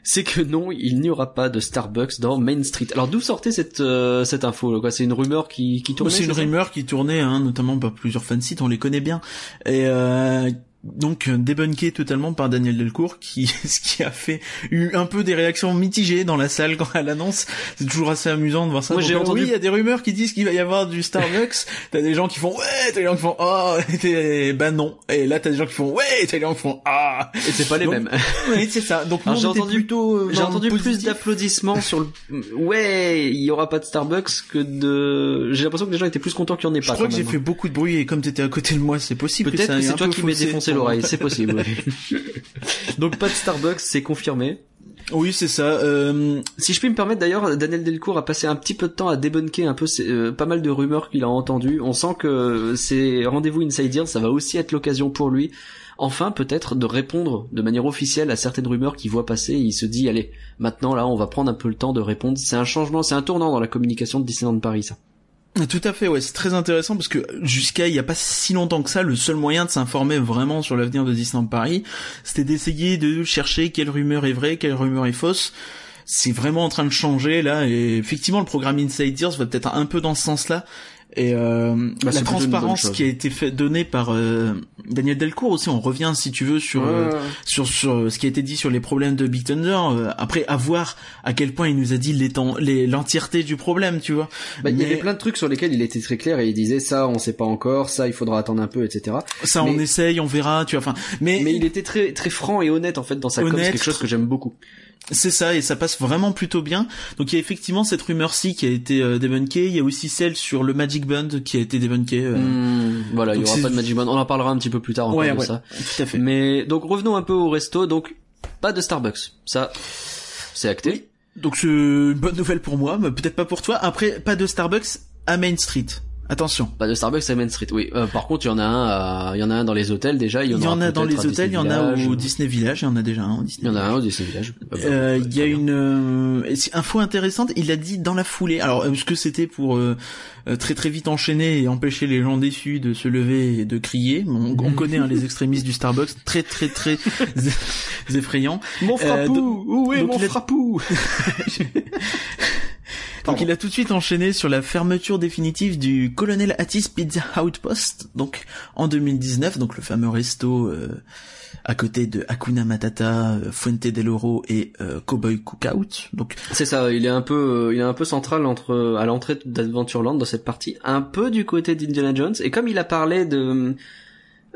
Speaker 1: c'est que non, il n'y aura pas de Starbucks dans Main Street. Alors, d'où sortait cette, euh, cette info, quoi? C'est une rumeur qui, qui tournait?
Speaker 2: C'est une rumeur qui tournait, hein, notamment par plusieurs fansites, on les connaît bien. Et euh, donc euh, débunké totalement par Daniel Delcourt, qui *laughs* ce qui a fait eu un peu des réactions mitigées dans la salle quand elle annonce. C'est toujours assez amusant de voir ça.
Speaker 1: Moi, j'ai entendu-
Speaker 2: Oui, il y a des rumeurs qui disent qu'il va y avoir du Starbucks. *laughs* t'as des gens qui font ouais, t'as des gens qui font oh, et bah non. Et là t'as des gens qui font ouais, t'as des gens qui font ah.
Speaker 1: Et c'est pas les
Speaker 2: Donc,
Speaker 1: mêmes. *laughs*
Speaker 2: Oui, c'est ça. Donc
Speaker 1: j'ai entendu-
Speaker 2: plutôt euh,
Speaker 1: J'ai entendu plus d'applaudissements sur le. Ouais, il y aura pas de Starbucks que de. J'ai l'impression que les gens étaient plus contents qu'il y en ait
Speaker 2: Je
Speaker 1: pas.
Speaker 2: crois
Speaker 1: quand
Speaker 2: que j'ai fait beaucoup de bruit et comme t'étais à côté de moi, c'est possible.
Speaker 1: Peut-être que c'est toi qui m'as défoncé l'oreille, c'est possible. oui. *laughs* Donc pas de Starbucks, c'est confirmé.
Speaker 2: Oui, c'est ça. Euh,
Speaker 1: Si je puis me permettre d'ailleurs, Daniel Delcourt a passé un petit peu de temps à débunker un peu euh, pas mal de rumeurs qu'il a entendues. On sent que ces rendez-vous Insider, ça va aussi être l'occasion pour lui, enfin peut-être de répondre de manière officielle à certaines rumeurs qu'il voit passer. Et il se dit, allez, maintenant là, on va prendre un peu le temps de répondre. C'est un changement, c'est un tournant dans la communication de Disneyland Paris, ça.
Speaker 2: Tout à fait, ouais, c'est très intéressant parce que jusqu'à il y a pas si longtemps que ça, le seul moyen de s'informer vraiment sur l'avenir de Disneyland Paris, c'était d'essayer de chercher quelle rumeur est vraie, quelle rumeur est fausse. C'est vraiment en train de changer là, et effectivement le programme Inside Ears va peut-être un peu dans ce sens-là. Et euh,
Speaker 1: Bah,
Speaker 2: la transparence qui a été fait, donnée par euh, Daniel Delcourt aussi, on revient si tu veux sur euh, sur sur ce qui a été dit sur les problèmes de Big Thunder. euh, après, à voir à quel point il nous a dit les- l'entièreté du problème, tu vois.
Speaker 1: Bah, il y avait plein de trucs sur lesquels il était très clair et il disait ça, on sait pas encore, ça, il faudra attendre un peu, etc.
Speaker 2: Ça,
Speaker 1: Mais-
Speaker 2: on essaye, on verra, tu vois. Enfin, mais,
Speaker 1: Mais il était très très franc et honnête en fait dans sa com, c'est
Speaker 2: Honnête.
Speaker 1: quelque chose que j'aime beaucoup.
Speaker 2: C'est ça et ça passe vraiment plutôt bien. Donc il y a effectivement cette rumeur-ci qui a été euh, débunkée. Il y a aussi celle sur le Magic Band qui a été débunkée. euh.
Speaker 1: Hmm, voilà, il y aura pas de Magic Band. On en parlera un petit peu plus tard encore
Speaker 2: ouais,
Speaker 1: de
Speaker 2: ouais,
Speaker 1: ça.
Speaker 2: tout à fait.
Speaker 1: Mais donc revenons un peu au resto. Donc pas de Starbucks. Ça, c'est acté.
Speaker 2: Oui. Donc c'est une bonne nouvelle pour moi, mais peut-être pas pour toi. Après, pas de Starbucks à Main Street. Attention.
Speaker 1: Pas de Starbucks à Main Street. Oui. Euh, par contre, il y en a un. à- Il y en a un dans les hôtels déjà. Il y en,
Speaker 2: Il y en a dans les hôtels, il y en a au. Disney Village, il y en a déjà un au Disney.
Speaker 1: Il y en a un au Disney Village.
Speaker 2: Euh, Il y a une euh, info intéressante. Il a dit dans la foulée. Alors est-ce que c'était pour euh, euh, très très vite enchaîner et empêcher les gens déçus de se lever et de crier On, on connaît hein, les extrémistes du Starbucks, très très très *laughs* effrayants.
Speaker 1: Mon
Speaker 2: frappou
Speaker 1: frappou. Où est
Speaker 2: donc
Speaker 1: mon
Speaker 2: il *laughs* *laughs* Donc il a tout de suite enchaîné sur la fermeture définitive du Colonel Attis Pizza Outpost, donc en 2019, donc le fameux resto euh, à côté de Hakuna Matata, euh, Fuente del Oro et euh, Cowboy Cookout. Donc
Speaker 1: C'est ça. Il est un peu, euh, il est un peu central entre à l'entrée d'Adventureland dans cette partie, un peu du côté d'Indiana Jones. Et comme il a parlé de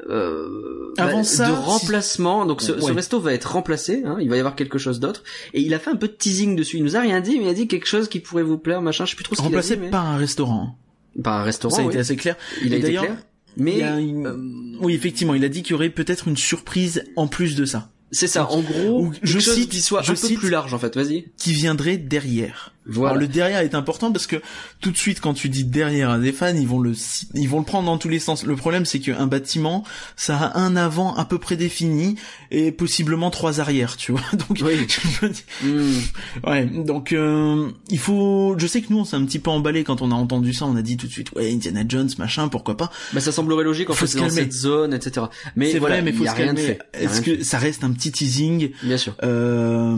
Speaker 1: euh,
Speaker 2: Avant
Speaker 1: bah,
Speaker 2: ça,
Speaker 1: de remplacement, donc ce, resto va être remplacé. Hein, il va y avoir quelque chose d'autre. Et il a fait un peu de teasing dessus. Il nous a rien dit, mais il a dit quelque chose qui pourrait vous plaire, machin. Je sais plus trop ce qu'il a
Speaker 2: remplacé
Speaker 1: dit, mais...
Speaker 2: par un restaurant.
Speaker 1: par un restaurant.
Speaker 2: Ça a
Speaker 1: oui.
Speaker 2: été assez clair.
Speaker 1: Il a
Speaker 2: Et
Speaker 1: été
Speaker 2: d'ailleurs,
Speaker 1: clair. Mais
Speaker 2: une-
Speaker 1: euh,
Speaker 2: Oui, effectivement, il a dit qu'il y aurait peut-être une surprise en plus de ça,
Speaker 1: c'est ça. En gros,
Speaker 2: je
Speaker 1: chose
Speaker 2: cite-
Speaker 1: qui soit
Speaker 2: je
Speaker 1: un peu
Speaker 2: cite-
Speaker 1: plus large en fait. Vas-y.
Speaker 2: qui viendrait derrière.
Speaker 1: Voilà.
Speaker 2: Alors le derrière est important parce que tout de suite quand tu dis derrière à des fans, ils vont le ils vont le prendre dans tous les sens. Le problème c'est qu'un bâtiment, ça a un avant à peu près défini et possiblement trois arrières, tu vois. *laughs* Donc
Speaker 1: Oui.
Speaker 2: je dis-
Speaker 1: Hmm.
Speaker 2: ouais, donc euh, il faut je sais que nous on s'est un petit peu emballé quand on a entendu ça, on a dit tout de suite ouais, Indiana Jones, machin, pourquoi pas.
Speaker 1: Bah ça semblerait logique en
Speaker 2: Faut
Speaker 1: fait
Speaker 2: se
Speaker 1: dans
Speaker 2: calmer.
Speaker 1: cette zone, etc. Mais
Speaker 2: C'est
Speaker 1: voilà,
Speaker 2: vrai mais
Speaker 1: il
Speaker 2: faut
Speaker 1: y a
Speaker 2: se
Speaker 1: rien
Speaker 2: calmer. Est-ce que ça reste un petit teasing?
Speaker 1: Bien sûr.
Speaker 2: Euh,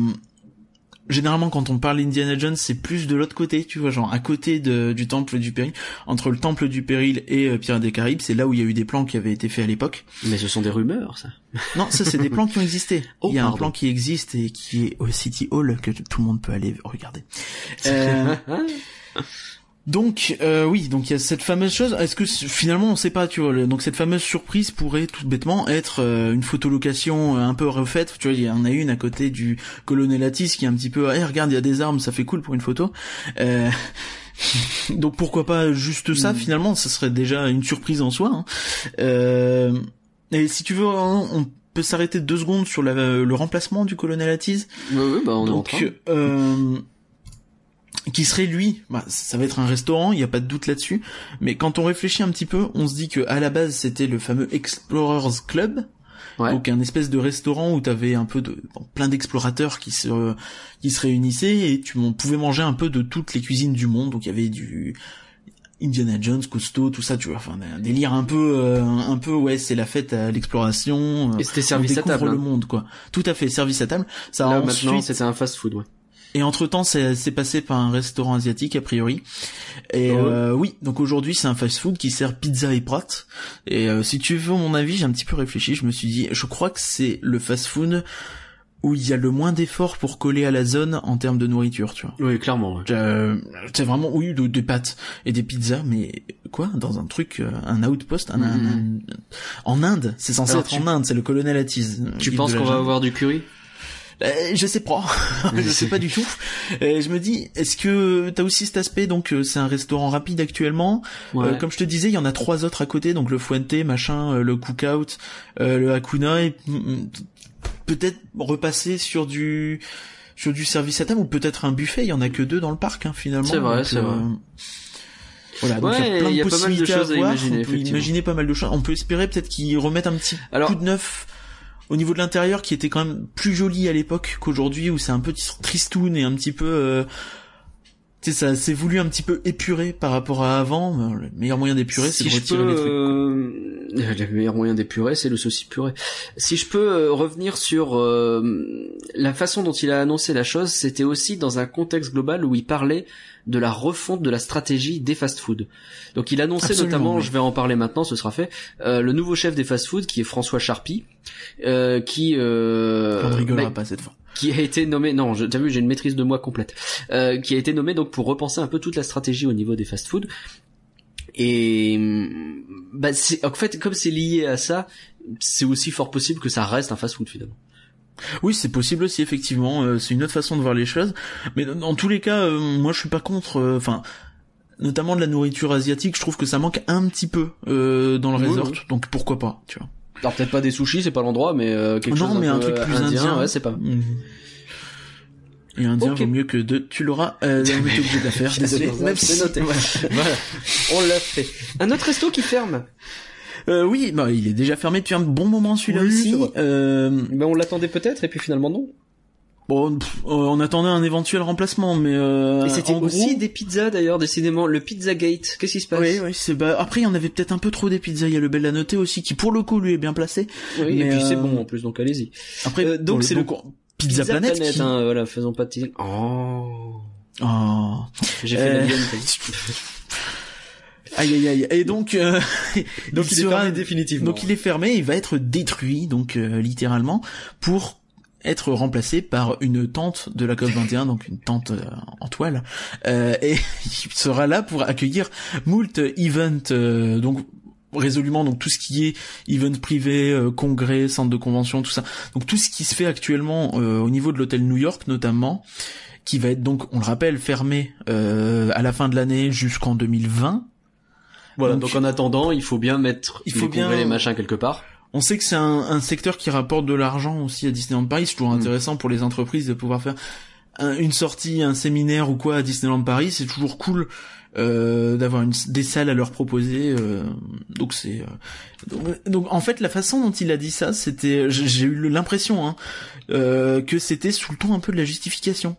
Speaker 2: généralement quand on parle d'Indiana Jones c'est plus de l'autre côté tu vois genre à côté de, du temple du péril entre le temple du péril et euh, Pirates des Caraïbes c'est là où il y a eu des plans qui avaient été faits à l'époque.
Speaker 1: Mais ce sont des rumeurs, ça.
Speaker 2: non ça c'est des plans qui ont existé. *laughs*
Speaker 1: Oh,
Speaker 2: il y a un plan qui existe et qui est au City Hall que tout le monde peut aller regarder. Euh, *laughs* donc euh, oui, donc il y a cette fameuse chose. Est-ce que finalement on sait pas, tu vois, le- donc cette fameuse surprise pourrait tout bêtement être euh, une photolocation euh, un peu refaite. Tu vois, il y en a une à côté du colonel Atis qui est un petit peu, hey, regarde, il y a des armes, ça fait cool pour une photo. Euh, *laughs* donc pourquoi pas juste ça
Speaker 1: Mm.
Speaker 2: finalement, ça serait déjà une surprise en soi. hein. Euh, et si tu veux, hein, on peut s'arrêter deux secondes sur la- le remplacement du colonel Atis.
Speaker 1: oui, oui, bah on est en train.
Speaker 2: Euh, qui serait lui, bah, ça va être un restaurant, il n'y a pas de doute là-dessus. Mais quand on réfléchit un petit peu, on se dit que à la base c'était le fameux Explorers Club,
Speaker 1: Ouais.
Speaker 2: donc un espèce de restaurant où t'avais un peu de bon, plein d'explorateurs qui se qui se réunissaient et tu on pouvait manger un peu de toutes les cuisines du monde. Donc il y avait du Indiana Jones, Cousteau, tout ça, tu vois, enfin un délire un peu euh, un peu ouais, c'est la fête à l'exploration.
Speaker 1: Et c'était
Speaker 2: on
Speaker 1: service à table.
Speaker 2: le
Speaker 1: hein.
Speaker 2: monde quoi. Tout à fait, service à table. Ça
Speaker 1: Là
Speaker 2: ensuite
Speaker 1: maintenant, c'était un fast-food. Ouais.
Speaker 2: Et entre temps, c'est passé par un restaurant asiatique a priori. Et
Speaker 1: ouais.
Speaker 2: euh, oui, donc aujourd'hui c'est un fast-food qui sert pizza et pâtes. Et euh, si tu veux mon avis, j'ai un petit peu réfléchi. Je me suis dit, je crois que c'est le fast-food où il y a le moins d'efforts pour coller à la zone en termes de nourriture, tu vois.
Speaker 1: Oui, clairement. ouais.
Speaker 2: Euh, c'est vraiment oui de- des pâtes et des pizzas, mais quoi dans un truc, euh, un outpost, un, un-
Speaker 1: Mhm.
Speaker 2: un- en Inde, c'est censé
Speaker 1: Alors,
Speaker 2: être
Speaker 1: tu-
Speaker 2: en Inde, c'est le colonel Atis.
Speaker 1: Tu
Speaker 2: guide
Speaker 1: penses qu'on va avoir du curry?
Speaker 2: Euh, je sais pas, *laughs* je sais pas du tout. Euh, je me dis, est-ce que t'as aussi cet aspect donc euh, c'est un restaurant rapide actuellement.
Speaker 1: Ouais.
Speaker 2: Euh, comme je te disais, il y en a trois autres à côté, donc le Fuente, machin, euh, le Cookout, euh, le Hakuna, et peut-être repasser sur du sur du service à table ou peut-être un buffet. Il y en a que deux dans le parc hein, finalement.
Speaker 1: C'est vrai, c'est vrai.
Speaker 2: Voilà, donc il y
Speaker 1: Ouais,
Speaker 2: a plein
Speaker 1: y
Speaker 2: de
Speaker 1: a pas mal de choses à
Speaker 2: voir.
Speaker 1: imaginer,
Speaker 2: On peut imaginer pas mal de choses. On peut espérer peut-être qu'ils remettent un petit
Speaker 1: Alors-
Speaker 2: coup de neuf au niveau de l'intérieur qui était quand même plus joli à l'époque qu'aujourd'hui où c'est un peu tristoun et un petit peu euh, tu sais ça s'est voulu un petit peu épurer par rapport à avant le meilleur moyen d'épurer c'est de retirer
Speaker 1: peux,
Speaker 2: les trucs
Speaker 1: euh, le meilleur moyen d'épurer, c'est le saucisson puré. Si je peux euh, revenir sur euh, la façon dont il a annoncé la chose, c'était aussi dans un contexte global où il parlait de la refonte de la stratégie des fast-food. Donc il annonçait
Speaker 2: Absolument,
Speaker 1: notamment,
Speaker 2: oui.
Speaker 1: je vais en parler maintenant, ce sera fait, euh, le nouveau chef des fast-food qui est François Charpie, euh, qui euh,
Speaker 2: on ne rigolera
Speaker 1: bah,
Speaker 2: pas cette fois
Speaker 1: qui a été nommé non je- t'as vu j'ai une maîtrise de moi complète. Euh, qui a été nommé donc pour repenser un peu toute la stratégie au niveau des fast-food et hum, bah c'est en fait comme c'est lié à ça c'est aussi fort possible que ça reste un fast-food finalement.
Speaker 2: Oui c'est possible aussi effectivement euh, c'est une autre façon de voir les choses. Mais dans, dans tous les cas euh, moi je suis pas contre euh, enfin notamment de la nourriture asiatique je trouve que ça manque un petit peu euh, dans le
Speaker 1: Oui,
Speaker 2: resort
Speaker 1: oui.
Speaker 2: donc pourquoi pas tu vois
Speaker 1: alors peut-être pas des sushis c'est pas l'endroit mais euh, quelque
Speaker 2: non
Speaker 1: chose
Speaker 2: mais
Speaker 1: un,
Speaker 2: truc plus
Speaker 1: euh,
Speaker 2: indien,
Speaker 1: ouais c'est pas
Speaker 2: Mhm. Et indien
Speaker 1: Ok.
Speaker 2: vaut mieux que deux. Tu l'auras. Euh, *laughs* on obligé de la faire. Désolé. Même
Speaker 1: c'est
Speaker 2: si-
Speaker 1: noté
Speaker 2: voilà. *laughs*
Speaker 1: voilà on l'a fait un autre resto qui ferme
Speaker 2: Euh, oui, bah, il est déjà fermé depuis un bon moment celui-là
Speaker 1: Oui,
Speaker 2: aussi. Euh,
Speaker 1: ben on l'attendait peut-être et puis finalement non
Speaker 2: bon, pff, euh, on attendait un éventuel remplacement, mais euh,
Speaker 1: et c'était aussi
Speaker 2: gros-
Speaker 1: des pizzas d'ailleurs décidément le pizza gate qu'est-ce qui se passe?
Speaker 2: Oui, oui, c'est bah après il y en avait peut-être un peu trop des pizzas. Il y a le bel à noter aussi qui pour le coup lui est bien placé.
Speaker 1: Oui, et
Speaker 2: Mais,
Speaker 1: puis c'est
Speaker 2: euh,
Speaker 1: bon en plus, donc allez-y.
Speaker 2: Après
Speaker 1: Euh, donc
Speaker 2: bon,
Speaker 1: c'est le
Speaker 2: donc, Pizza, Planet. qui...
Speaker 1: hein, voilà, faisons pas de. Oh,
Speaker 2: Oh.
Speaker 1: j'ai fait la. *laughs*
Speaker 2: Aïe aïe aïe. Et donc euh,
Speaker 1: Donc il, est
Speaker 2: sera
Speaker 1: fermé définitivement.
Speaker 2: Donc il est fermé, il va être détruit, donc euh, littéralement, pour être remplacé par une tente de la COP 21, donc une tente euh, en toile, Euh, et *laughs* il sera là pour accueillir moult events, euh, donc résolument donc tout ce qui est event privé, euh, congrès, centre de convention, tout ça. Donc tout ce qui se fait actuellement euh, au niveau de l'hôtel New York notamment, qui va être donc, on le rappelle, fermé euh, à la fin de l'année jusqu'en 2020.
Speaker 1: Voilà,
Speaker 2: donc-
Speaker 1: donc, en attendant, il faut bien mettre
Speaker 2: Il
Speaker 1: les
Speaker 2: faut bien-
Speaker 1: congrès, les machins quelque part.
Speaker 2: On sait que c'est un, un secteur qui rapporte de l'argent aussi à Disneyland Paris. C'est toujours
Speaker 1: Mm.
Speaker 2: intéressant pour les entreprises de pouvoir faire un- une sortie, un séminaire ou quoi à Disneyland Paris. C'est toujours cool euh, d'avoir une, des salles à leur proposer. euh, donc c'est euh, donc, donc, en fait la façon dont il a dit ça, c'était j'ai eu l'impression hein, euh, que c'était sous le ton un peu de la justification.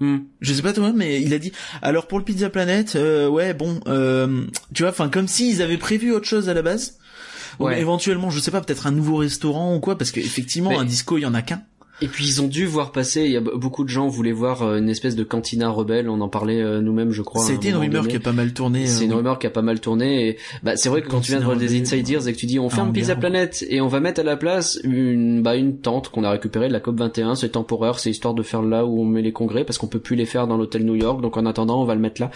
Speaker 1: Hmm.
Speaker 2: Je sais pas toi, mais il a dit. Alors pour le Pizza Planet, euh, ouais, bon, euh, tu vois, enfin comme s'ils avaient prévu autre chose à la base. Ou
Speaker 1: Ouais.
Speaker 2: éventuellement, je sais pas, peut-être un nouveau restaurant ou quoi, parce qu'effectivement,
Speaker 1: Mais-
Speaker 2: un disco, il y en a qu'un.
Speaker 1: Et puis ils ont dû voir passer, il y a beaucoup de gens voulaient voir euh, une espèce de cantina rebelle, on en parlait euh, nous-mêmes je crois. Un
Speaker 2: été une rumeur
Speaker 1: donné.
Speaker 2: qui a pas mal tourné.
Speaker 1: C'est
Speaker 2: euh,
Speaker 1: une
Speaker 2: oui.
Speaker 1: rumeur qui a pas mal tourné et bah c'est vrai que quand tu viens de voir des
Speaker 2: Cantina
Speaker 1: inside ears et que tu dis on ferme Pizza. Planet et on va mettre à la place une bah une tente qu'on a récupérée de la COP 21, c'est temporaire, c'est histoire de faire là où on met les congrès parce qu'on peut plus les faire dans l'hôtel New York donc en attendant on va le mettre là.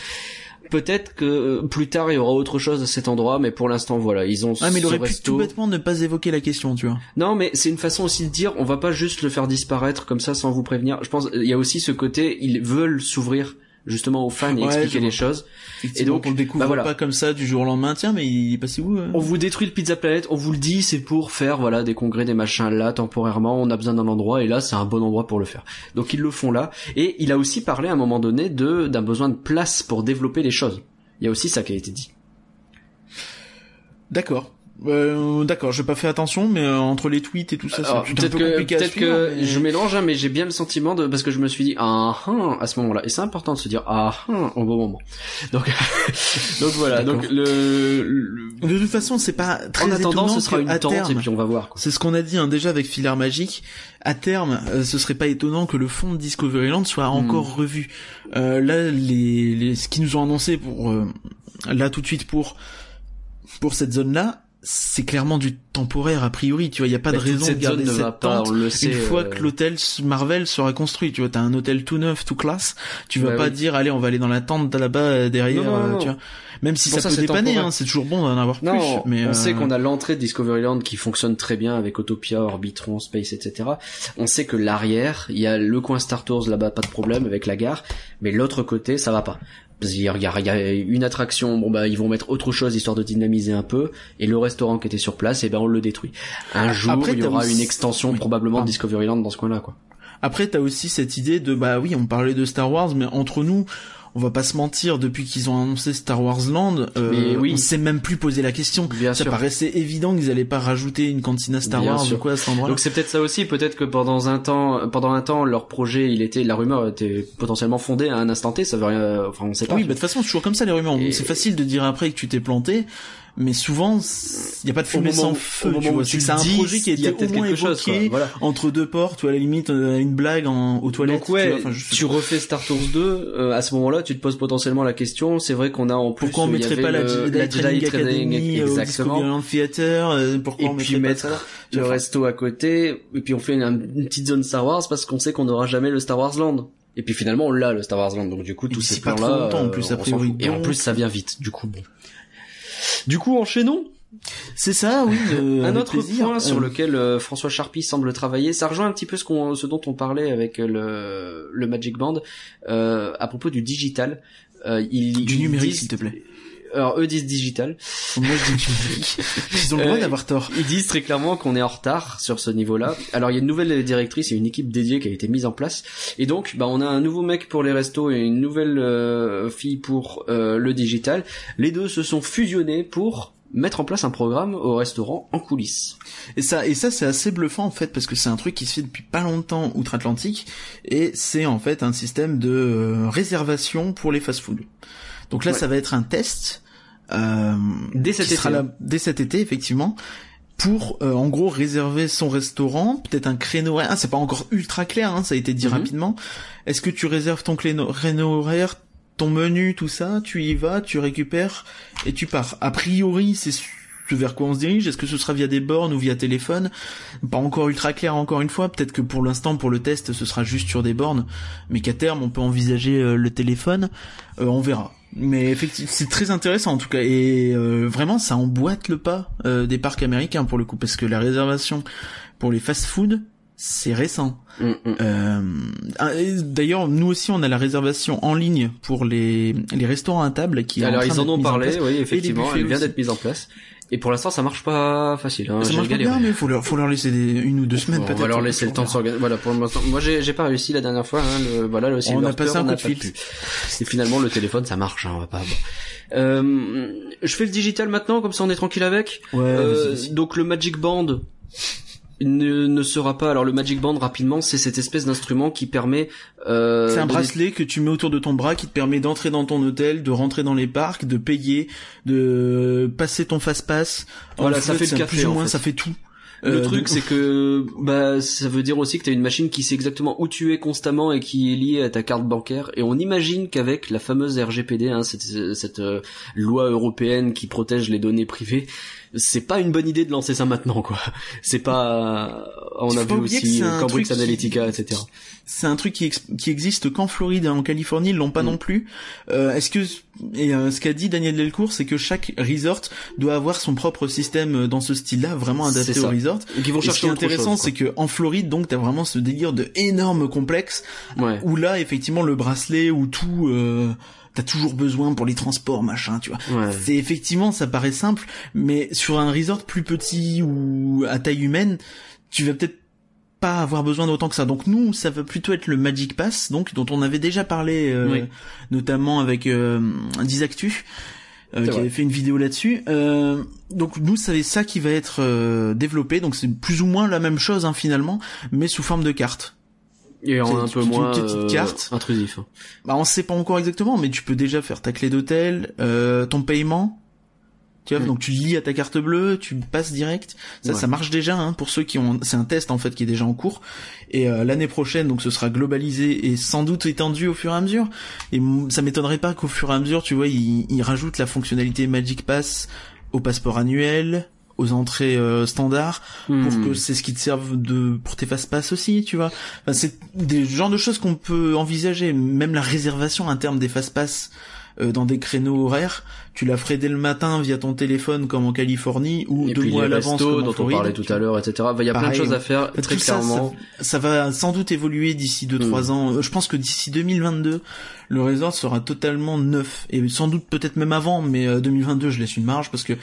Speaker 1: Peut-être que euh, plus tard il y aura autre chose à cet endroit mais pour l'instant voilà, ils ont
Speaker 2: Ah mais il aurait pu tout bêtement ne pas évoquer la question, tu vois.
Speaker 1: Non, mais c'est une façon aussi de dire, on va pas juste le faire disparaître comme ça sans vous prévenir. Je pense, il y a aussi ce côté, ils veulent s'ouvrir justement aux fans et
Speaker 2: Ouais,
Speaker 1: expliquer les choses.
Speaker 2: Effectivement,
Speaker 1: donc,
Speaker 2: on le découvre
Speaker 1: bah voilà.
Speaker 2: pas comme ça du jour au lendemain. Tiens, mais il est passé où euh
Speaker 1: On vous détruit le Pizza Planet, on vous le dit, c'est pour faire voilà des congrès, des machins là temporairement. On a besoin d'un endroit et là c'est un bon endroit pour le faire. Donc ils le font là. Et il a aussi parlé à un moment donné de d'un besoin de place pour développer les choses. Il y a aussi ça qui a été dit.
Speaker 2: D'accord. Euh, d'accord, j'ai pas fait attention, mais euh, entre les tweets et tout ça, c'est un
Speaker 1: peut-être
Speaker 2: peu
Speaker 1: que peut-être que
Speaker 2: mais-
Speaker 1: je mélange, hein, mais j'ai bien le sentiment de parce que je me suis dit ah ah à ce moment-là et c'est important de se dire ah ah au bon moment. Donc *laughs* donc voilà donc le, le-
Speaker 2: De toute façon, c'est pas très
Speaker 1: en attendant ce sera une tente
Speaker 2: terme,
Speaker 1: et puis on va voir quoi.
Speaker 2: C'est ce qu'on a dit hein, déjà avec Filaire Magique. À terme, euh, ce serait pas étonnant que le fond de Discoveryland soit
Speaker 1: Hmm.
Speaker 2: encore revu. Euh, là, les, les, ce qu'ils nous ont annoncé pour euh, là tout de suite pour pour cette zone-là, c'est clairement du temporaire a priori. Tu vois, il y a pas
Speaker 1: Bah,
Speaker 2: de raison de garder cette
Speaker 1: pas,
Speaker 2: tente
Speaker 1: le sait,
Speaker 2: une fois
Speaker 1: euh,
Speaker 2: que l'hôtel Marvel sera construit. Tu vois, t'as un hôtel tout neuf, tout classe. Tu vas
Speaker 1: Bah
Speaker 2: pas
Speaker 1: oui.
Speaker 2: dire allez, on va aller dans la tente là-bas euh, derrière.
Speaker 1: Non, non,
Speaker 2: euh,
Speaker 1: non.
Speaker 2: Tu vois, même si ça,
Speaker 1: ça,
Speaker 2: peut dépanner, hein, c'est toujours bon d'en avoir
Speaker 1: Non,
Speaker 2: plus. Mais
Speaker 1: on
Speaker 2: euh,
Speaker 1: sait qu'on a l'entrée de Discoveryland qui fonctionne très bien avec Autopia, Orbitron, Space, etc. On sait que l'arrière, il y a le coin Star Tours là-bas, pas de problème avec la gare, mais l'autre côté, ça va pas. Il y a- il y a une attraction, bon bah ils vont mettre autre chose histoire de dynamiser un peu, et le restaurant qui était sur place, et ben on le détruit. Un jour,
Speaker 2: Après,
Speaker 1: il y aura
Speaker 2: aussi-
Speaker 1: une extension
Speaker 2: Oui,
Speaker 1: probablement de. Discoveryland dans ce coin-là, quoi.
Speaker 2: Après, t'as aussi cette idée de bah oui, on parlait de Star Wars, mais entre nous, on va pas se mentir, depuis qu'ils ont annoncé Star Wars Land, euh,
Speaker 1: Mais oui.
Speaker 2: on s'est même plus posé la question.
Speaker 1: Bien
Speaker 2: ça
Speaker 1: sûr.
Speaker 2: paraissait évident qu'ils allaient pas rajouter une cantina Star
Speaker 1: Bien
Speaker 2: Wars
Speaker 1: sûr.
Speaker 2: ou quoi à cet endroit-là.
Speaker 1: Donc c'est peut-être ça aussi, peut-être que pendant un temps, pendant un temps, leur projet, il était, la rumeur était potentiellement fondée à un instant T, ça veut rien, enfin on sait pas.
Speaker 2: Oui, bah, de toute façon, c'est toujours comme ça les rumeurs.
Speaker 1: Et-
Speaker 2: C'est facile de dire après que tu t'es planté, mais souvent, il y a pas de fumée
Speaker 1: moment-
Speaker 2: sans feu.
Speaker 1: au
Speaker 2: tu vois. C'est un
Speaker 1: dis,
Speaker 2: projet qui au
Speaker 1: peut-être quelque chose, quoi. Voilà.
Speaker 2: entre deux portes, ou à la limite euh, une blague en, aux toilettes.
Speaker 1: Donc ouais,
Speaker 2: tu, vois. Enfin, je
Speaker 1: tu refais Star Tours 2, euh, à ce moment-là, tu te poses potentiellement la question. C'est vrai qu'on a en plus.
Speaker 2: Pourquoi on mettrait pas la,
Speaker 1: le-
Speaker 2: Jedi
Speaker 1: la
Speaker 2: Training Academy euh, au
Speaker 1: exactement.
Speaker 2: Violent Theater euh, Pourquoi
Speaker 1: Et
Speaker 2: on
Speaker 1: puis
Speaker 2: mettrait pas
Speaker 1: mettre
Speaker 2: ça
Speaker 1: le
Speaker 2: Enfin,
Speaker 1: resto à côté, et puis on fait une, une petite zone Star Wars parce qu'on sait qu'on n'aura jamais le Star Wars Land. Et puis finalement on l'a le Star Wars Land, donc du coup tous ces plans là,
Speaker 2: en plus,
Speaker 1: fout. Et en plus ça vient vite, du coup bon. Du coup enchaînons.
Speaker 2: C'est ça, oui. euh,
Speaker 1: un autre
Speaker 2: plaisir.
Speaker 1: point sur
Speaker 2: Euh,
Speaker 1: lequel euh, François Charpie semble travailler, ça rejoint un petit peu ce, qu'on, ce dont on parlait avec euh, le, le Magic Band euh, à propos du digital. Euh, ils,
Speaker 2: Du numérique, s'il te plaît.
Speaker 1: Alors eux disent digital.
Speaker 2: Moi, je dis. *laughs* Ils ont le droit
Speaker 1: Euh,
Speaker 2: d'avoir tort.
Speaker 1: Ils disent très clairement qu'on est en retard sur ce niveau-là. Alors il y a une nouvelle directrice et une équipe dédiée qui a été mise en place. Et donc bah on a un nouveau mec pour les restos et une nouvelle euh, fille pour euh, le digital. Les deux se sont fusionnés pour mettre en place un programme au restaurant en coulisses.
Speaker 2: Et ça, et ça, c'est assez bluffant en fait parce que c'est un truc qui se fait depuis pas longtemps outre-Atlantique et c'est en fait un système de euh, réservation pour les fast-food. Donc là,
Speaker 1: Ouais.
Speaker 2: ça va être un test
Speaker 1: Dès
Speaker 2: qui
Speaker 1: cet
Speaker 2: sera
Speaker 1: été.
Speaker 2: là dès cet été effectivement pour euh, en gros réserver son restaurant, peut-être un créneau horaire. Ah, c'est pas encore ultra clair, hein, ça a été dit
Speaker 1: Mhm.
Speaker 2: rapidement. Est-ce que tu réserves ton créneau, horaire, ton menu, tout ça, tu y vas, tu récupères et tu pars. A priori, c'est ce vers quoi on se dirige. Est-ce que ce sera via des bornes ou via téléphone? Pas encore ultra clair encore une fois. Peut-être que pour l'instant, pour le test, ce sera juste sur des bornes, mais qu'à terme, on peut envisager euh, le téléphone. Euh, on verra. Mais effectivement, c'est très intéressant en tout cas, et euh, vraiment, ça emboîte le pas euh, des parcs américains pour le coup, parce que la réservation pour les fast-food, c'est récent.
Speaker 1: Mm, mm.
Speaker 2: Euh, ah, D'ailleurs, nous aussi, on a la réservation en ligne pour les, les restaurants à table qui est
Speaker 1: Alors
Speaker 2: en train
Speaker 1: ils en ont parlé,
Speaker 2: place.
Speaker 1: oui effectivement, elle vient d'être mise en place. Et pour l'instant ça marche pas facile. Hein.
Speaker 2: Ça marche pas
Speaker 1: galéré.
Speaker 2: bien, mais faut leur, faut leur laisser des, une ou deux semaines
Speaker 1: on
Speaker 2: peut-être.
Speaker 1: va leur laisser le temps de s'organiser. Voilà, pour le moment. Moi, j'ai, j'ai pas réussi la dernière fois. Hein, le, voilà, le Silver
Speaker 2: a passé un
Speaker 1: on
Speaker 2: coup de
Speaker 1: pas
Speaker 2: fil.
Speaker 1: Et finalement, le téléphone, ça marche. Hein, on va pas. bon. Euh, je fais le digital maintenant, comme ça, on est tranquille avec.
Speaker 2: Ouais,
Speaker 1: Euh, donc, le Magic Band ne, ne sera pas. Alors, le Magic Band, rapidement, c'est cette espèce d'instrument qui permet. Euh,
Speaker 2: C'est un
Speaker 1: de-
Speaker 2: bracelet que tu mets autour de ton bras qui te permet d'entrer dans ton hôtel, de rentrer dans les parcs, de payer, de passer ton fast-pass.
Speaker 1: Voilà, ça fait le café,
Speaker 2: Plus ou
Speaker 1: en
Speaker 2: moins,
Speaker 1: fait.
Speaker 2: ça fait tout.
Speaker 1: Le
Speaker 2: Euh,
Speaker 1: truc, c'est que bah ça veut dire aussi que t'as une machine qui sait exactement où tu es constamment et qui est liée à ta carte bancaire. Et on imagine qu'avec la fameuse RGPD, hein, cette, cette euh, loi européenne qui protège les données privées, c'est pas une bonne idée de lancer ça maintenant, quoi. C'est pas. On a vu aussi Cambridge
Speaker 2: qui-
Speaker 1: Analytica, etc.
Speaker 2: c'est un truc qui, ex- qui existe qu'en Floride et en Californie, ils l'ont pas
Speaker 1: Mm.
Speaker 2: non plus. Euh, Est-ce que et euh, ce qu'a dit Daniel Delcourt, c'est que chaque resort doit avoir son propre système euh, dans ce style-là, vraiment adapté au resort.
Speaker 1: Ils vont
Speaker 2: Et ce
Speaker 1: chercher
Speaker 2: qui est intéressant, c'est que en Floride, donc, t'as vraiment ce délire de énorme complexe.
Speaker 1: Ouais.
Speaker 2: où là, effectivement, le bracelet ou tout, euh, t'as toujours besoin pour les transports, machin, tu vois.
Speaker 1: Ouais.
Speaker 2: C'est effectivement, ça paraît simple, mais sur un resort plus petit ou à taille humaine, tu vas peut-être pas avoir besoin d'autant que ça. Donc nous, ça va plutôt être le Magic Pass, donc dont on avait déjà parlé, euh,
Speaker 1: Oui.
Speaker 2: notamment avec euh, Dizactu. euh, qui
Speaker 1: vrai.
Speaker 2: avait fait une vidéo là-dessus. Euh, donc nous, c'est ça qui va être euh, développé. Donc c'est plus ou moins la même chose hein, finalement, mais sous forme de carte.
Speaker 1: Et en un peu moins
Speaker 2: une petite
Speaker 1: euh,
Speaker 2: carte.
Speaker 1: intrusif. hein.
Speaker 2: Bah on sait pas encore exactement, mais tu peux déjà faire ta clé d'hôtel, euh, ton paiement. Tu vois,
Speaker 1: Mm.
Speaker 2: donc tu lis à ta carte bleue, tu passes direct. Ça,
Speaker 1: Ouais.
Speaker 2: ça marche déjà hein, pour ceux qui ont. C'est un test en fait qui est déjà en cours. Et euh, l'année prochaine, donc ce sera globalisé et sans doute étendu au fur et à mesure. Et ça m'étonnerait pas qu'au fur et à mesure, tu vois, ils, ils rajoutent la fonctionnalité Magic Pass au passeport annuel, aux entrées euh, standards pour
Speaker 1: Hmm.
Speaker 2: que c'est ce qui te serve de pour tes fast pass aussi, tu vois. Enfin, c'est des genres de choses qu'on peut envisager. Même la réservation à terme des fast pass euh, dans des créneaux horaires, tu la ferais dès le matin via ton téléphone comme en Californie ou
Speaker 1: Et
Speaker 2: deux
Speaker 1: puis
Speaker 2: mois
Speaker 1: les
Speaker 2: à l'avance comme en
Speaker 1: dont on parlait tout à l'heure, etc. Bah, Il y a plein de choses à faire,
Speaker 2: Tout
Speaker 1: très
Speaker 2: ça, ça-
Speaker 1: clairement.
Speaker 2: Ça, va sans doute évoluer d'ici 2-3
Speaker 1: Mm.
Speaker 2: ans. Euh, Je pense que d'ici 2022, le resort sera totalement neuf. Et sans doute peut-être même avant, mais euh, 2022, je laisse une marge parce que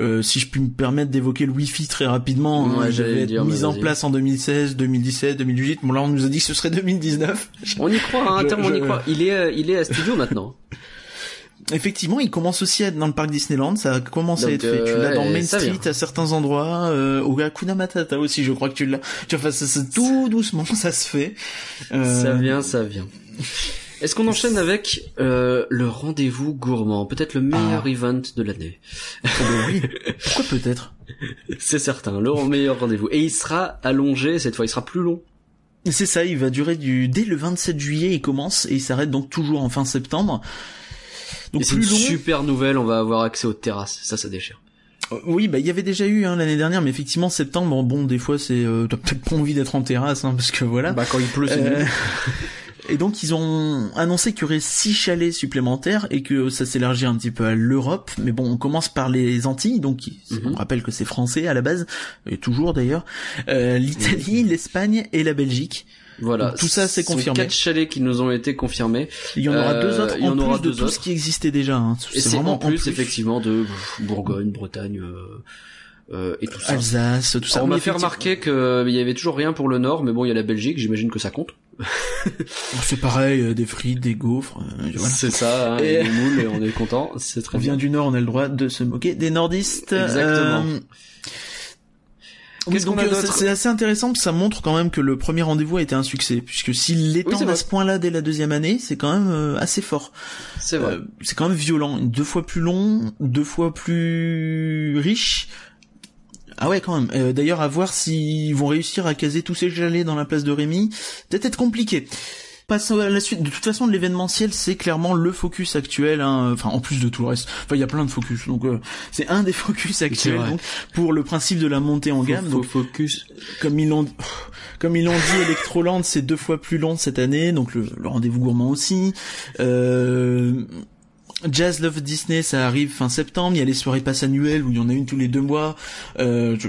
Speaker 2: Euh, si je puis me permettre d'évoquer le Wi-Fi très rapidement, hein,
Speaker 1: Ouais, le
Speaker 2: être
Speaker 1: dire, mais
Speaker 2: mis en place en 2016, 2017, 2018. Bon là, on nous a dit que ce serait 2019.
Speaker 1: On y croit, hein,
Speaker 2: Je-
Speaker 1: terme on y croit. Il est, euh, il est à studio maintenant. *laughs*
Speaker 2: Effectivement, il commence aussi à être dans le parc Disneyland. Ça a commencé à être fait. tu
Speaker 1: euh,
Speaker 2: l'as dans Main Street
Speaker 1: vient.
Speaker 2: à certains endroits. Euh, au Hakuna Matata aussi, je crois que tu l'as. Tu vois, ça, ça- tout doucement, *laughs* ça se fait. Euh,
Speaker 1: Ça vient, ça vient. Est-ce qu'on enchaîne avec euh, le rendez-vous gourmand, peut-être le meilleur
Speaker 2: Ah.
Speaker 1: event de l'année?
Speaker 2: Oh, ben oui. *laughs* Pourquoi peut-être?
Speaker 1: C'est certain, le meilleur rendez-vous. Et il sera allongé cette fois, il sera plus long.
Speaker 2: C'est ça, il va durer du dès le 27 juillet, il commence et il s'arrête donc toujours en fin septembre. Donc
Speaker 1: c'est une
Speaker 2: long.
Speaker 1: super nouvelle, on va avoir accès aux terrasses, ça ça déchire.
Speaker 2: Euh, Oui, bah il y avait déjà eu hein, l'année dernière, mais effectivement septembre, bon, des fois c'est euh, t'as peut-être pas envie d'être en terrasse, hein, parce que voilà.
Speaker 1: Bah quand il pleut, c'est
Speaker 2: Euh, *laughs* et donc ils ont annoncé qu'il y aurait six chalets supplémentaires et que ça s'élargit un petit peu à l'Europe. Mais bon, on commence par les Antilles, donc
Speaker 1: Mhm.
Speaker 2: on rappelle que c'est français à la base, et toujours d'ailleurs. Euh, L'Italie, l'Espagne et la Belgique.
Speaker 1: Voilà.
Speaker 2: donc tout ça, c'est confirmé.
Speaker 1: quatre chalets qui nous ont été confirmés.
Speaker 2: Il y en aura
Speaker 1: Euh,
Speaker 2: deux autres
Speaker 1: il y en
Speaker 2: en
Speaker 1: aura
Speaker 2: plus de tout
Speaker 1: autres.
Speaker 2: ce qui existait déjà. Hein.
Speaker 1: C'est
Speaker 2: vraiment
Speaker 1: en plus, effectivement, de Bourgogne, Bretagne euh, euh, et tout ça.
Speaker 2: Alsace, tout ça.
Speaker 1: Alors, on m'a fait remarquer qu'il y avait toujours rien pour le Nord, mais bon, il y a la Belgique, j'imagine que ça compte. *laughs*
Speaker 2: C'est pareil, euh, des frites, des gaufres, euh, voilà.
Speaker 1: C'est ça, hein,
Speaker 2: Et-
Speaker 1: des moules, et *laughs* on est content, c'est très
Speaker 2: On
Speaker 1: bien.
Speaker 2: vient du Nord, on a le droit de se moquer des nordistes.
Speaker 1: Exactement.
Speaker 2: Euh,
Speaker 1: Qu'est-ce
Speaker 2: donc
Speaker 1: qu'on a
Speaker 2: euh, c'est assez intéressant, parce que ça montre quand même que le premier rendez-vous a été un succès, puisque s'il
Speaker 1: Oui,
Speaker 2: l'étend
Speaker 1: c'est
Speaker 2: à ce point-là dès la deuxième année, c'est quand même euh, assez fort.
Speaker 1: C'est vrai.
Speaker 2: Euh, c'est quand même violent, deux fois plus long, deux fois plus riche. Ah ouais, quand même. Euh, D'ailleurs, à voir s'ils vont réussir à caser tous ces chalets dans la place de Rémy. Peut-être être compliqué. Passons à la suite. De toute façon, l'événementiel, c'est clairement le focus actuel. hein. Enfin, en plus de tout le reste. Enfin, il y a plein de focus. Donc, euh, c'est un des *laughs* focus actuels donc, pour le principe de la montée en gamme.
Speaker 1: Faut-
Speaker 2: Donc,
Speaker 1: focus.
Speaker 2: comme ils l'ont comme ils l'ont dit Electroland c'est deux fois plus long cette année donc le, le rendez-vous gourmand aussi euh, Jazz Love Disney ça arrive fin septembre il y a les soirées passes annuelles où il y en a une tous les deux mois euh, je-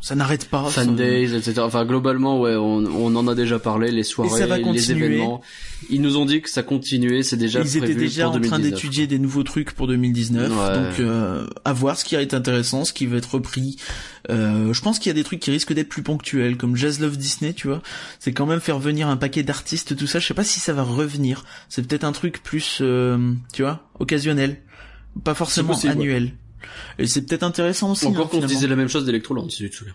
Speaker 2: ça n'arrête pas
Speaker 1: Fan
Speaker 2: Ça-
Speaker 1: Days, etc. Enfin, globalement, ouais, on, on en a déjà parlé, les soirées,
Speaker 2: ça va
Speaker 1: les événements. Ils nous ont dit que ça continuait, c'est déjà
Speaker 2: ils étaient déjà
Speaker 1: pour
Speaker 2: en train
Speaker 1: 2019.
Speaker 2: d'étudier des nouveaux trucs pour 2019
Speaker 1: Ouais.
Speaker 2: donc euh, à voir ce qui va être intéressant ce qui va être repris euh, je pense qu'il y a des trucs qui risquent d'être plus ponctuels comme Jazz Love Disney tu vois. C'est quand même faire venir un paquet d'artistes tout ça. Je sais pas si ça va revenir. C'est peut-être un truc plus euh, tu vois occasionnel. Pas forcément
Speaker 1: possible, ouais.
Speaker 2: annuel. Et c'est peut-être intéressant aussi
Speaker 1: Encore
Speaker 2: hein,
Speaker 1: qu'on disait la même chose d'Electroland, si tu te souviens.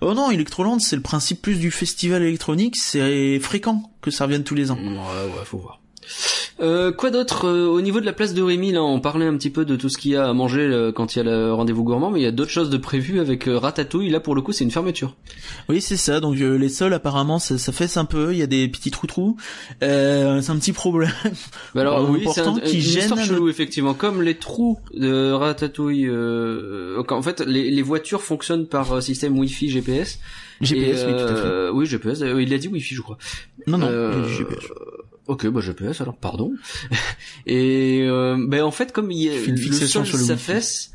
Speaker 2: oh non Electroland c'est le principe plus du festival électronique. C'est fréquent que ça revienne tous les ans.
Speaker 1: Ouais, ouais, faut voir. Euh, quoi d'autre euh, au niveau de la place de Rémy là on parlait un petit peu de tout ce qu'il y a à manger euh, quand il y a le rendez-vous gourmand mais il y a d'autres choses de prévues avec euh, Ratatouille là pour le coup c'est une fermeture
Speaker 2: Oui, c'est ça. Donc euh, les sols, apparemment, ça, ça fesse un peu. Il y a des petits trous trous. Euh, c'est un petit problème. *laughs*
Speaker 1: Bah alors oui c'est un,
Speaker 2: qui
Speaker 1: une
Speaker 2: gêne
Speaker 1: histoire chelou effectivement comme les trous de Ratatouille euh, en fait les, les voitures fonctionnent par système Wi-Fi GPS
Speaker 2: GPS,
Speaker 1: Et,
Speaker 2: oui, tout à fait.
Speaker 1: oui GPS euh, il a dit Wi-Fi je crois
Speaker 2: Non, non, GPS.
Speaker 1: Ok, bah GPS alors, pardon. *laughs* Et euh, ben en fait, comme il y a
Speaker 2: une
Speaker 1: le
Speaker 2: fixation
Speaker 1: sol
Speaker 2: sur le Wi-Fi.
Speaker 1: s'affaisse,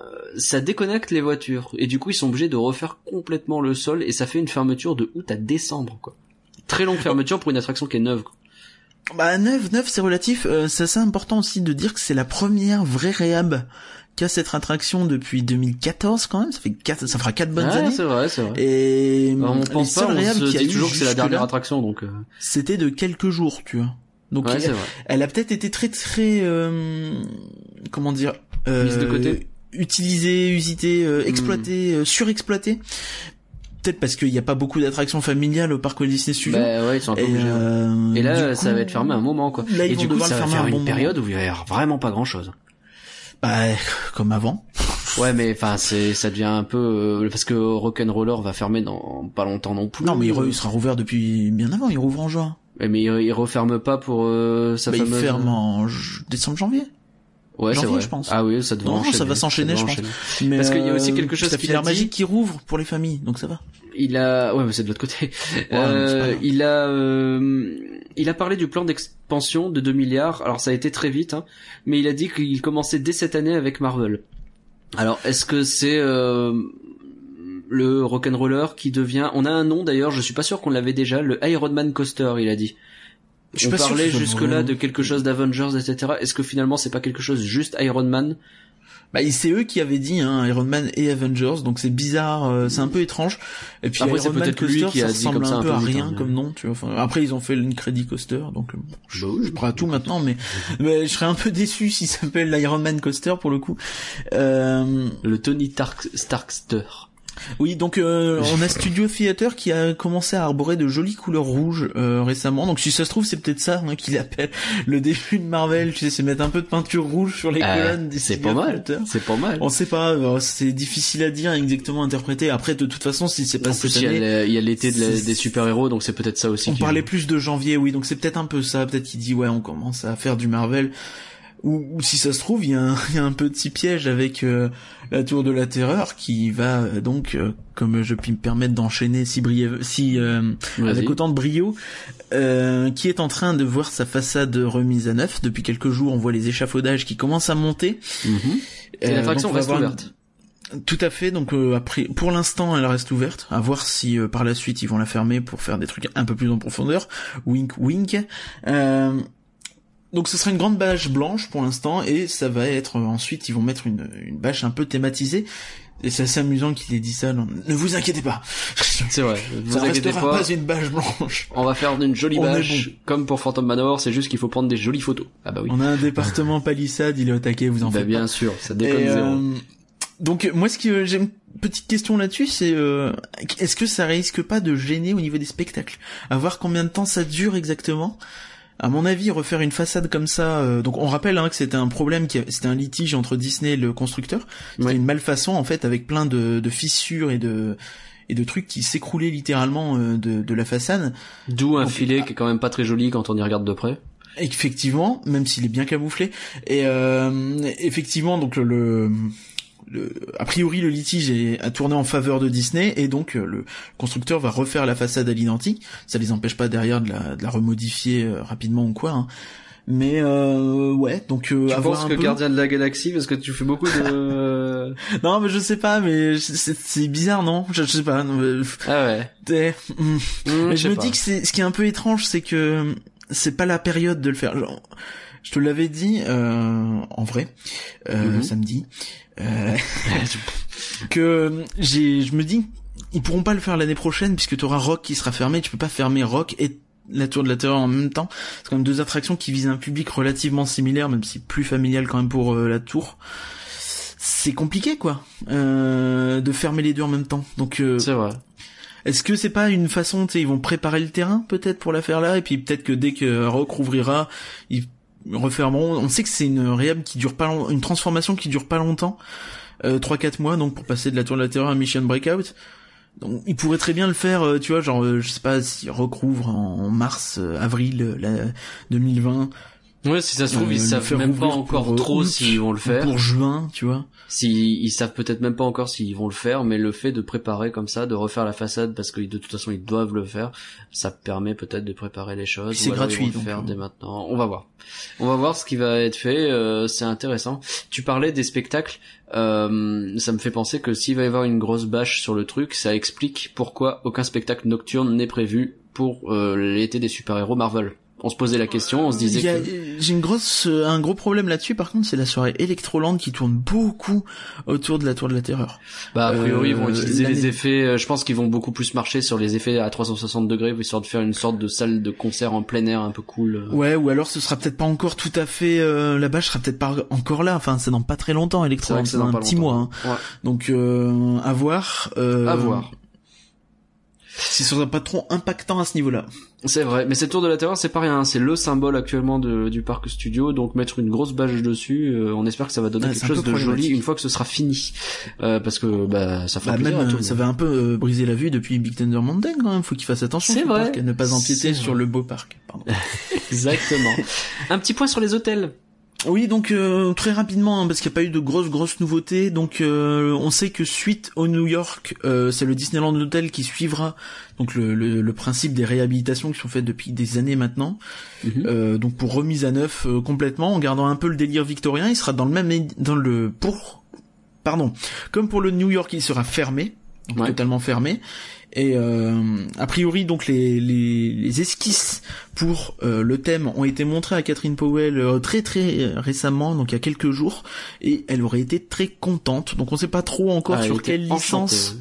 Speaker 1: euh, ça déconnecte les voitures et du coup ils sont obligés de refaire complètement le sol et ça fait une fermeture de août à décembre quoi. Très longue fermeture pour une attraction qui est neuve. Quoi.
Speaker 2: Bah 9, 9 c'est relatif. Euh, c'est assez important aussi de dire que c'est la première vraie réhab qu'a cette attraction depuis 2014 quand même. Ça fait quatre, ça fera quatre bonnes
Speaker 1: Ouais,
Speaker 2: années.
Speaker 1: c'est vrai, c'est vrai.
Speaker 2: Et
Speaker 1: Alors, on
Speaker 2: les
Speaker 1: pense pas, on se
Speaker 2: qu'il y a
Speaker 1: dit toujours que c'est la dernière attraction donc. euh,
Speaker 2: C'était de quelques jours, tu vois. Donc
Speaker 1: Ouais,
Speaker 2: elle, elle a peut-être été très très euh, comment dire euh,
Speaker 1: Mise de côté.
Speaker 2: utilisée, usitée, euh, exploitée, euh, surexploitée. Peut-être parce qu'il n'y a pas beaucoup d'attractions familiales au parc Walt Disney Studios.
Speaker 1: Bah ouais, ils sont un peu
Speaker 2: et, euh,
Speaker 1: là, ça
Speaker 2: coup,
Speaker 1: va être fermé un moment quoi.
Speaker 2: Là,
Speaker 1: et du coup, ça va faire
Speaker 2: un
Speaker 1: une
Speaker 2: bon moment.
Speaker 1: période où il va y avoir vraiment pas grand chose.
Speaker 2: Bah, comme avant.
Speaker 1: Ouais, mais enfin, c'est, ça devient un peu euh, parce que Rock'n'Roller va fermer dans pas longtemps non plus.
Speaker 2: Non, mais il, re- il sera rouvert depuis bien avant. Il rouvre en juin.
Speaker 1: Ouais, mais il, il referme pas pour euh, sa
Speaker 2: Bah, il
Speaker 1: fameuse.
Speaker 2: ferme en décembre janvier.
Speaker 1: Ouais, c'est
Speaker 2: janvier,
Speaker 1: vrai.
Speaker 2: je pense.
Speaker 1: Ah oui, ça devrait
Speaker 2: Non,
Speaker 1: enchaîner.
Speaker 2: ça va s'enchaîner, je pense. Mais
Speaker 1: Parce qu'il y a aussi
Speaker 2: euh,
Speaker 1: quelque chose a dit.
Speaker 2: magique qui rouvre pour les familles, donc ça va.
Speaker 1: Il a, ouais, mais c'est de l'autre côté. Euh, il a, euh, il a parlé du plan d'expansion de 2 milliards. Alors ça a été très vite, hein, mais il a dit qu'il commençait dès cette année avec Marvel. Alors est-ce que c'est euh, le Rock'n'Roller qui devient On a un nom d'ailleurs, je suis pas sûr qu'on l'avait déjà. Le Iron Man Coaster, il a dit.
Speaker 2: Je suis
Speaker 1: On parlait jusque-là de quelque chose d'Avengers, etc. Est-ce que finalement c'est pas quelque chose juste Iron Man?
Speaker 2: Bah, c'est eux qui avaient dit hein, Iron Man et Avengers, donc c'est bizarre, euh, c'est un peu étrange. Et puis
Speaker 1: Après, c'est
Speaker 2: Iron Man
Speaker 1: peut-être lui
Speaker 2: Coaster,
Speaker 1: qui a
Speaker 2: ça ressemble un
Speaker 1: un
Speaker 2: peu à rien
Speaker 1: hein,
Speaker 2: comme nom, tu vois. Enfin, après, ils ont fait l'Incredi Coaster, donc euh, bon, je,
Speaker 1: Bah
Speaker 2: suis prêt à tout maintenant, mais, *laughs* mais je serais un peu déçu s'il s'appelle l'Iron Man Coaster pour le coup. Euh,
Speaker 1: Le Tony Stark Starkster.
Speaker 2: Oui, donc euh, on a Studio Theater qui a commencé à arborer de jolies couleurs rouges euh, récemment. Donc si ça se trouve, c'est peut-être ça hein, qu'il appelle le début de Marvel. Tu sais, c'est mettre un peu de peinture rouge sur les
Speaker 1: Euh,
Speaker 2: colonnes des
Speaker 1: c'est pas mal. C'est pas mal.
Speaker 2: On sait pas, euh, c'est difficile à dire, exactement interpréter. Après, de toute façon, si c'est pas
Speaker 1: En
Speaker 2: cette
Speaker 1: plus, il y a
Speaker 2: année,
Speaker 1: les- il y a l'été de des super-héros, donc c'est peut-être ça aussi.
Speaker 2: on parlait plus de janvier, oui, donc c'est peut-être un peu ça. Peut-être qu'il dit, ouais, on commence à faire du Marvel. Ou, ou si ça se trouve, il y, a un, *laughs* y a un petit piège avec euh, la Tour de la Terreur qui va euh, donc, euh, comme je puis me permettre d'enchaîner si briève, si euh, avec autant de brio, euh, qui est en train de voir sa façade remise à neuf. Depuis quelques jours, on voit les échafaudages qui commencent à monter.
Speaker 1: Mhm. Et l'attraction reste ouverte.
Speaker 2: tout à fait. Donc euh, après, pour l'instant, elle reste ouverte. À voir si euh, par la suite ils vont la fermer pour faire des trucs un peu plus en profondeur. Wink, wink. Euh, donc ce sera une grande bâche blanche pour l'instant et ça va être euh, ensuite ils vont mettre une, une bâche un peu thématisée. Et c'est assez amusant qu'il ait dit ça. dans- Ne vous inquiétez pas. *laughs*
Speaker 1: C'est vrai. Vous
Speaker 2: ça
Speaker 1: inquiétez
Speaker 2: restera
Speaker 1: pas.
Speaker 2: pas une bâche blanche.
Speaker 1: On va faire une jolie
Speaker 2: On
Speaker 1: bâche, comme pour Phantom Manor, c'est juste qu'il faut prendre des jolies photos. Ah bah oui.
Speaker 2: On a un département palissade, il est au taquet, vous en
Speaker 1: Bah
Speaker 2: faites
Speaker 1: bien
Speaker 2: pas.
Speaker 1: sûr, ça déconne
Speaker 2: Et,
Speaker 1: zéro.
Speaker 2: euh, donc moi ce que j'ai une petite question là-dessus c'est euh, est-ce que ça risque pas de gêner au niveau des spectacles? À voir combien de temps ça dure exactement à mon avis refaire une façade comme ça euh, donc on rappelle hein, que c'était un problème qui c'était un litige entre Disney et le constructeur c'était
Speaker 1: Ouais.
Speaker 2: une malfaçon en fait avec plein de, de fissures et de et de trucs qui s'écroulaient littéralement euh, de, de la façade
Speaker 1: D'où un
Speaker 2: donc,
Speaker 1: filet qui est quand même pas très joli quand on y regarde de près.
Speaker 2: Effectivement, même s'il est bien camouflé. Et euh, effectivement, donc le, le, a priori le litige est, a tourné en faveur de Disney et donc euh, le constructeur va refaire la façade à l'identique. Ça les empêche pas derrière de la, de la remodifier euh, rapidement ou quoi. hein. Mais euh, ouais, donc euh,
Speaker 1: Tu
Speaker 2: à voir
Speaker 1: penses
Speaker 2: un
Speaker 1: que
Speaker 2: peu.
Speaker 1: Gardien de la Galaxie, parce que tu fais beaucoup de... *laughs*
Speaker 2: Non, mais je sais pas, mais c'est bizarre, non? Je, je sais pas. non, mais,
Speaker 1: ah ouais.
Speaker 2: hmm.
Speaker 1: Mmh,
Speaker 2: Mais
Speaker 1: je
Speaker 2: me
Speaker 1: pas.
Speaker 2: dis que c'est ce qui est un peu étrange, c'est que c'est pas la période de le faire. Genre, je te l'avais dit euh, en vrai euh,
Speaker 1: Mhm.
Speaker 2: samedi euh, *laughs* que j'ai je me dis ils pourront pas le faire l'année prochaine puisque tu auras Rock qui sera fermé, tu peux pas fermer Rock et la Tour de la Terreur en même temps. C'est quand même deux attractions qui visent un public relativement similaire même si plus familial quand même pour euh, la Tour. C'est compliqué quoi euh, de fermer les deux en même temps. Donc euh,
Speaker 1: C'est vrai.
Speaker 2: est-ce que c'est pas une façon, tu sais, ils vont préparer le terrain peut-être pour la faire là, et puis peut-être que dès que Rock rouvrira, ils refermeront. On sait que c'est une réhab qui dure pas long- une transformation qui dure pas longtemps, euh, 3-4 mois, donc pour passer de la Tour de la Terreur à Mission Breakout. Donc ils pourraient très bien le faire, euh, tu vois, genre euh, je sais pas si Rock rouvre en, en mars, euh, avril euh, la 2020,
Speaker 1: Ouais, si ça se trouve,
Speaker 2: Euh,
Speaker 1: ils
Speaker 2: le
Speaker 1: savent même pas encore
Speaker 2: euh,
Speaker 1: trop s'ils vont le faire.
Speaker 2: pour juin, tu vois.
Speaker 1: Si, ils savent peut-être même pas encore s'ils vont le faire, mais le fait de préparer comme ça, de refaire la façade parce que de toute façon ils doivent le faire, ça permet peut-être de préparer les choses.
Speaker 2: C'est gratuit,
Speaker 1: Ils vont
Speaker 2: donc,
Speaker 1: le faire
Speaker 2: euh.
Speaker 1: dès maintenant. On va voir. On va voir ce qui va être fait. euh, c'est intéressant. Tu parlais des spectacles. euh, ça me fait penser que s'il va y avoir une grosse bâche sur le truc, ça explique pourquoi aucun spectacle nocturne n'est prévu pour euh, l'été des super-héros Marvel. On se posait la question, on se disait
Speaker 2: a-
Speaker 1: que...
Speaker 2: J'ai une grosse, euh, un gros problème là-dessus. Par contre, c'est la soirée Electroland qui tourne beaucoup autour de la Tour de la Terreur.
Speaker 1: Bah a priori ils vont
Speaker 2: Euh,
Speaker 1: utiliser les effets. euh, je pense qu'ils vont beaucoup plus marcher sur les effets à 360 degrés, histoire de faire une sorte de salle de concert en plein air un peu cool.
Speaker 2: Ouais, ou alors ce sera peut-être pas encore tout à fait. euh, la bâche sera peut-être pas encore là. Enfin, c'est dans pas très longtemps Electroland, c'est dans un petit
Speaker 1: longtemps.
Speaker 2: mois. hein.
Speaker 1: Ouais.
Speaker 2: Donc euh, à voir. Euh,
Speaker 1: À voir.
Speaker 2: Si ce sera pas trop impactant à ce niveau-là.
Speaker 1: C'est vrai, mais cette tour de la terreur c'est pas rien, hein. c'est le symbole actuellement de- du parc studio, donc mettre une grosse bâche dessus, euh, on espère que ça va donner quelque chose de joli une fois que ce sera fini, Euh, parce que bah ça fera
Speaker 2: Bah,
Speaker 1: plaisir
Speaker 2: même,
Speaker 1: à tout le
Speaker 2: ça
Speaker 1: monde.
Speaker 2: va un peu euh, briser la vue depuis Big Thunder Mountain quand même. Faut qu'il fasse attention.
Speaker 1: C'est
Speaker 2: ce
Speaker 1: vrai.
Speaker 2: parc, à ne pas empiéter sur le beau parc. Pardon. *laughs* *laughs*
Speaker 1: Exactement. un petit point sur les hôtels.
Speaker 2: Oui, donc euh, très rapidement, hein, parce qu'il n'y a pas eu de grosses grosses nouveautés. Donc euh, on sait que suite au New York, euh, c'est le Disneyland Hotel qui suivra donc le, le, le principe des réhabilitations qui sont faites depuis des années maintenant.
Speaker 1: Mhm.
Speaker 2: Euh, donc pour remise à neuf euh, complètement, en gardant un peu le délire victorien, il sera dans le même dans le pour pardon, comme pour le New York, il sera fermé. donc
Speaker 1: Ouais.
Speaker 2: totalement fermé. Et euh, a priori, donc les, les, les esquisses pour euh, le thème ont été montrées à Catherine Powell euh, très très récemment, donc il y a quelques jours, et elle aurait été très contente. Donc on sait pas trop encore
Speaker 1: Ah,
Speaker 2: sur quelle licence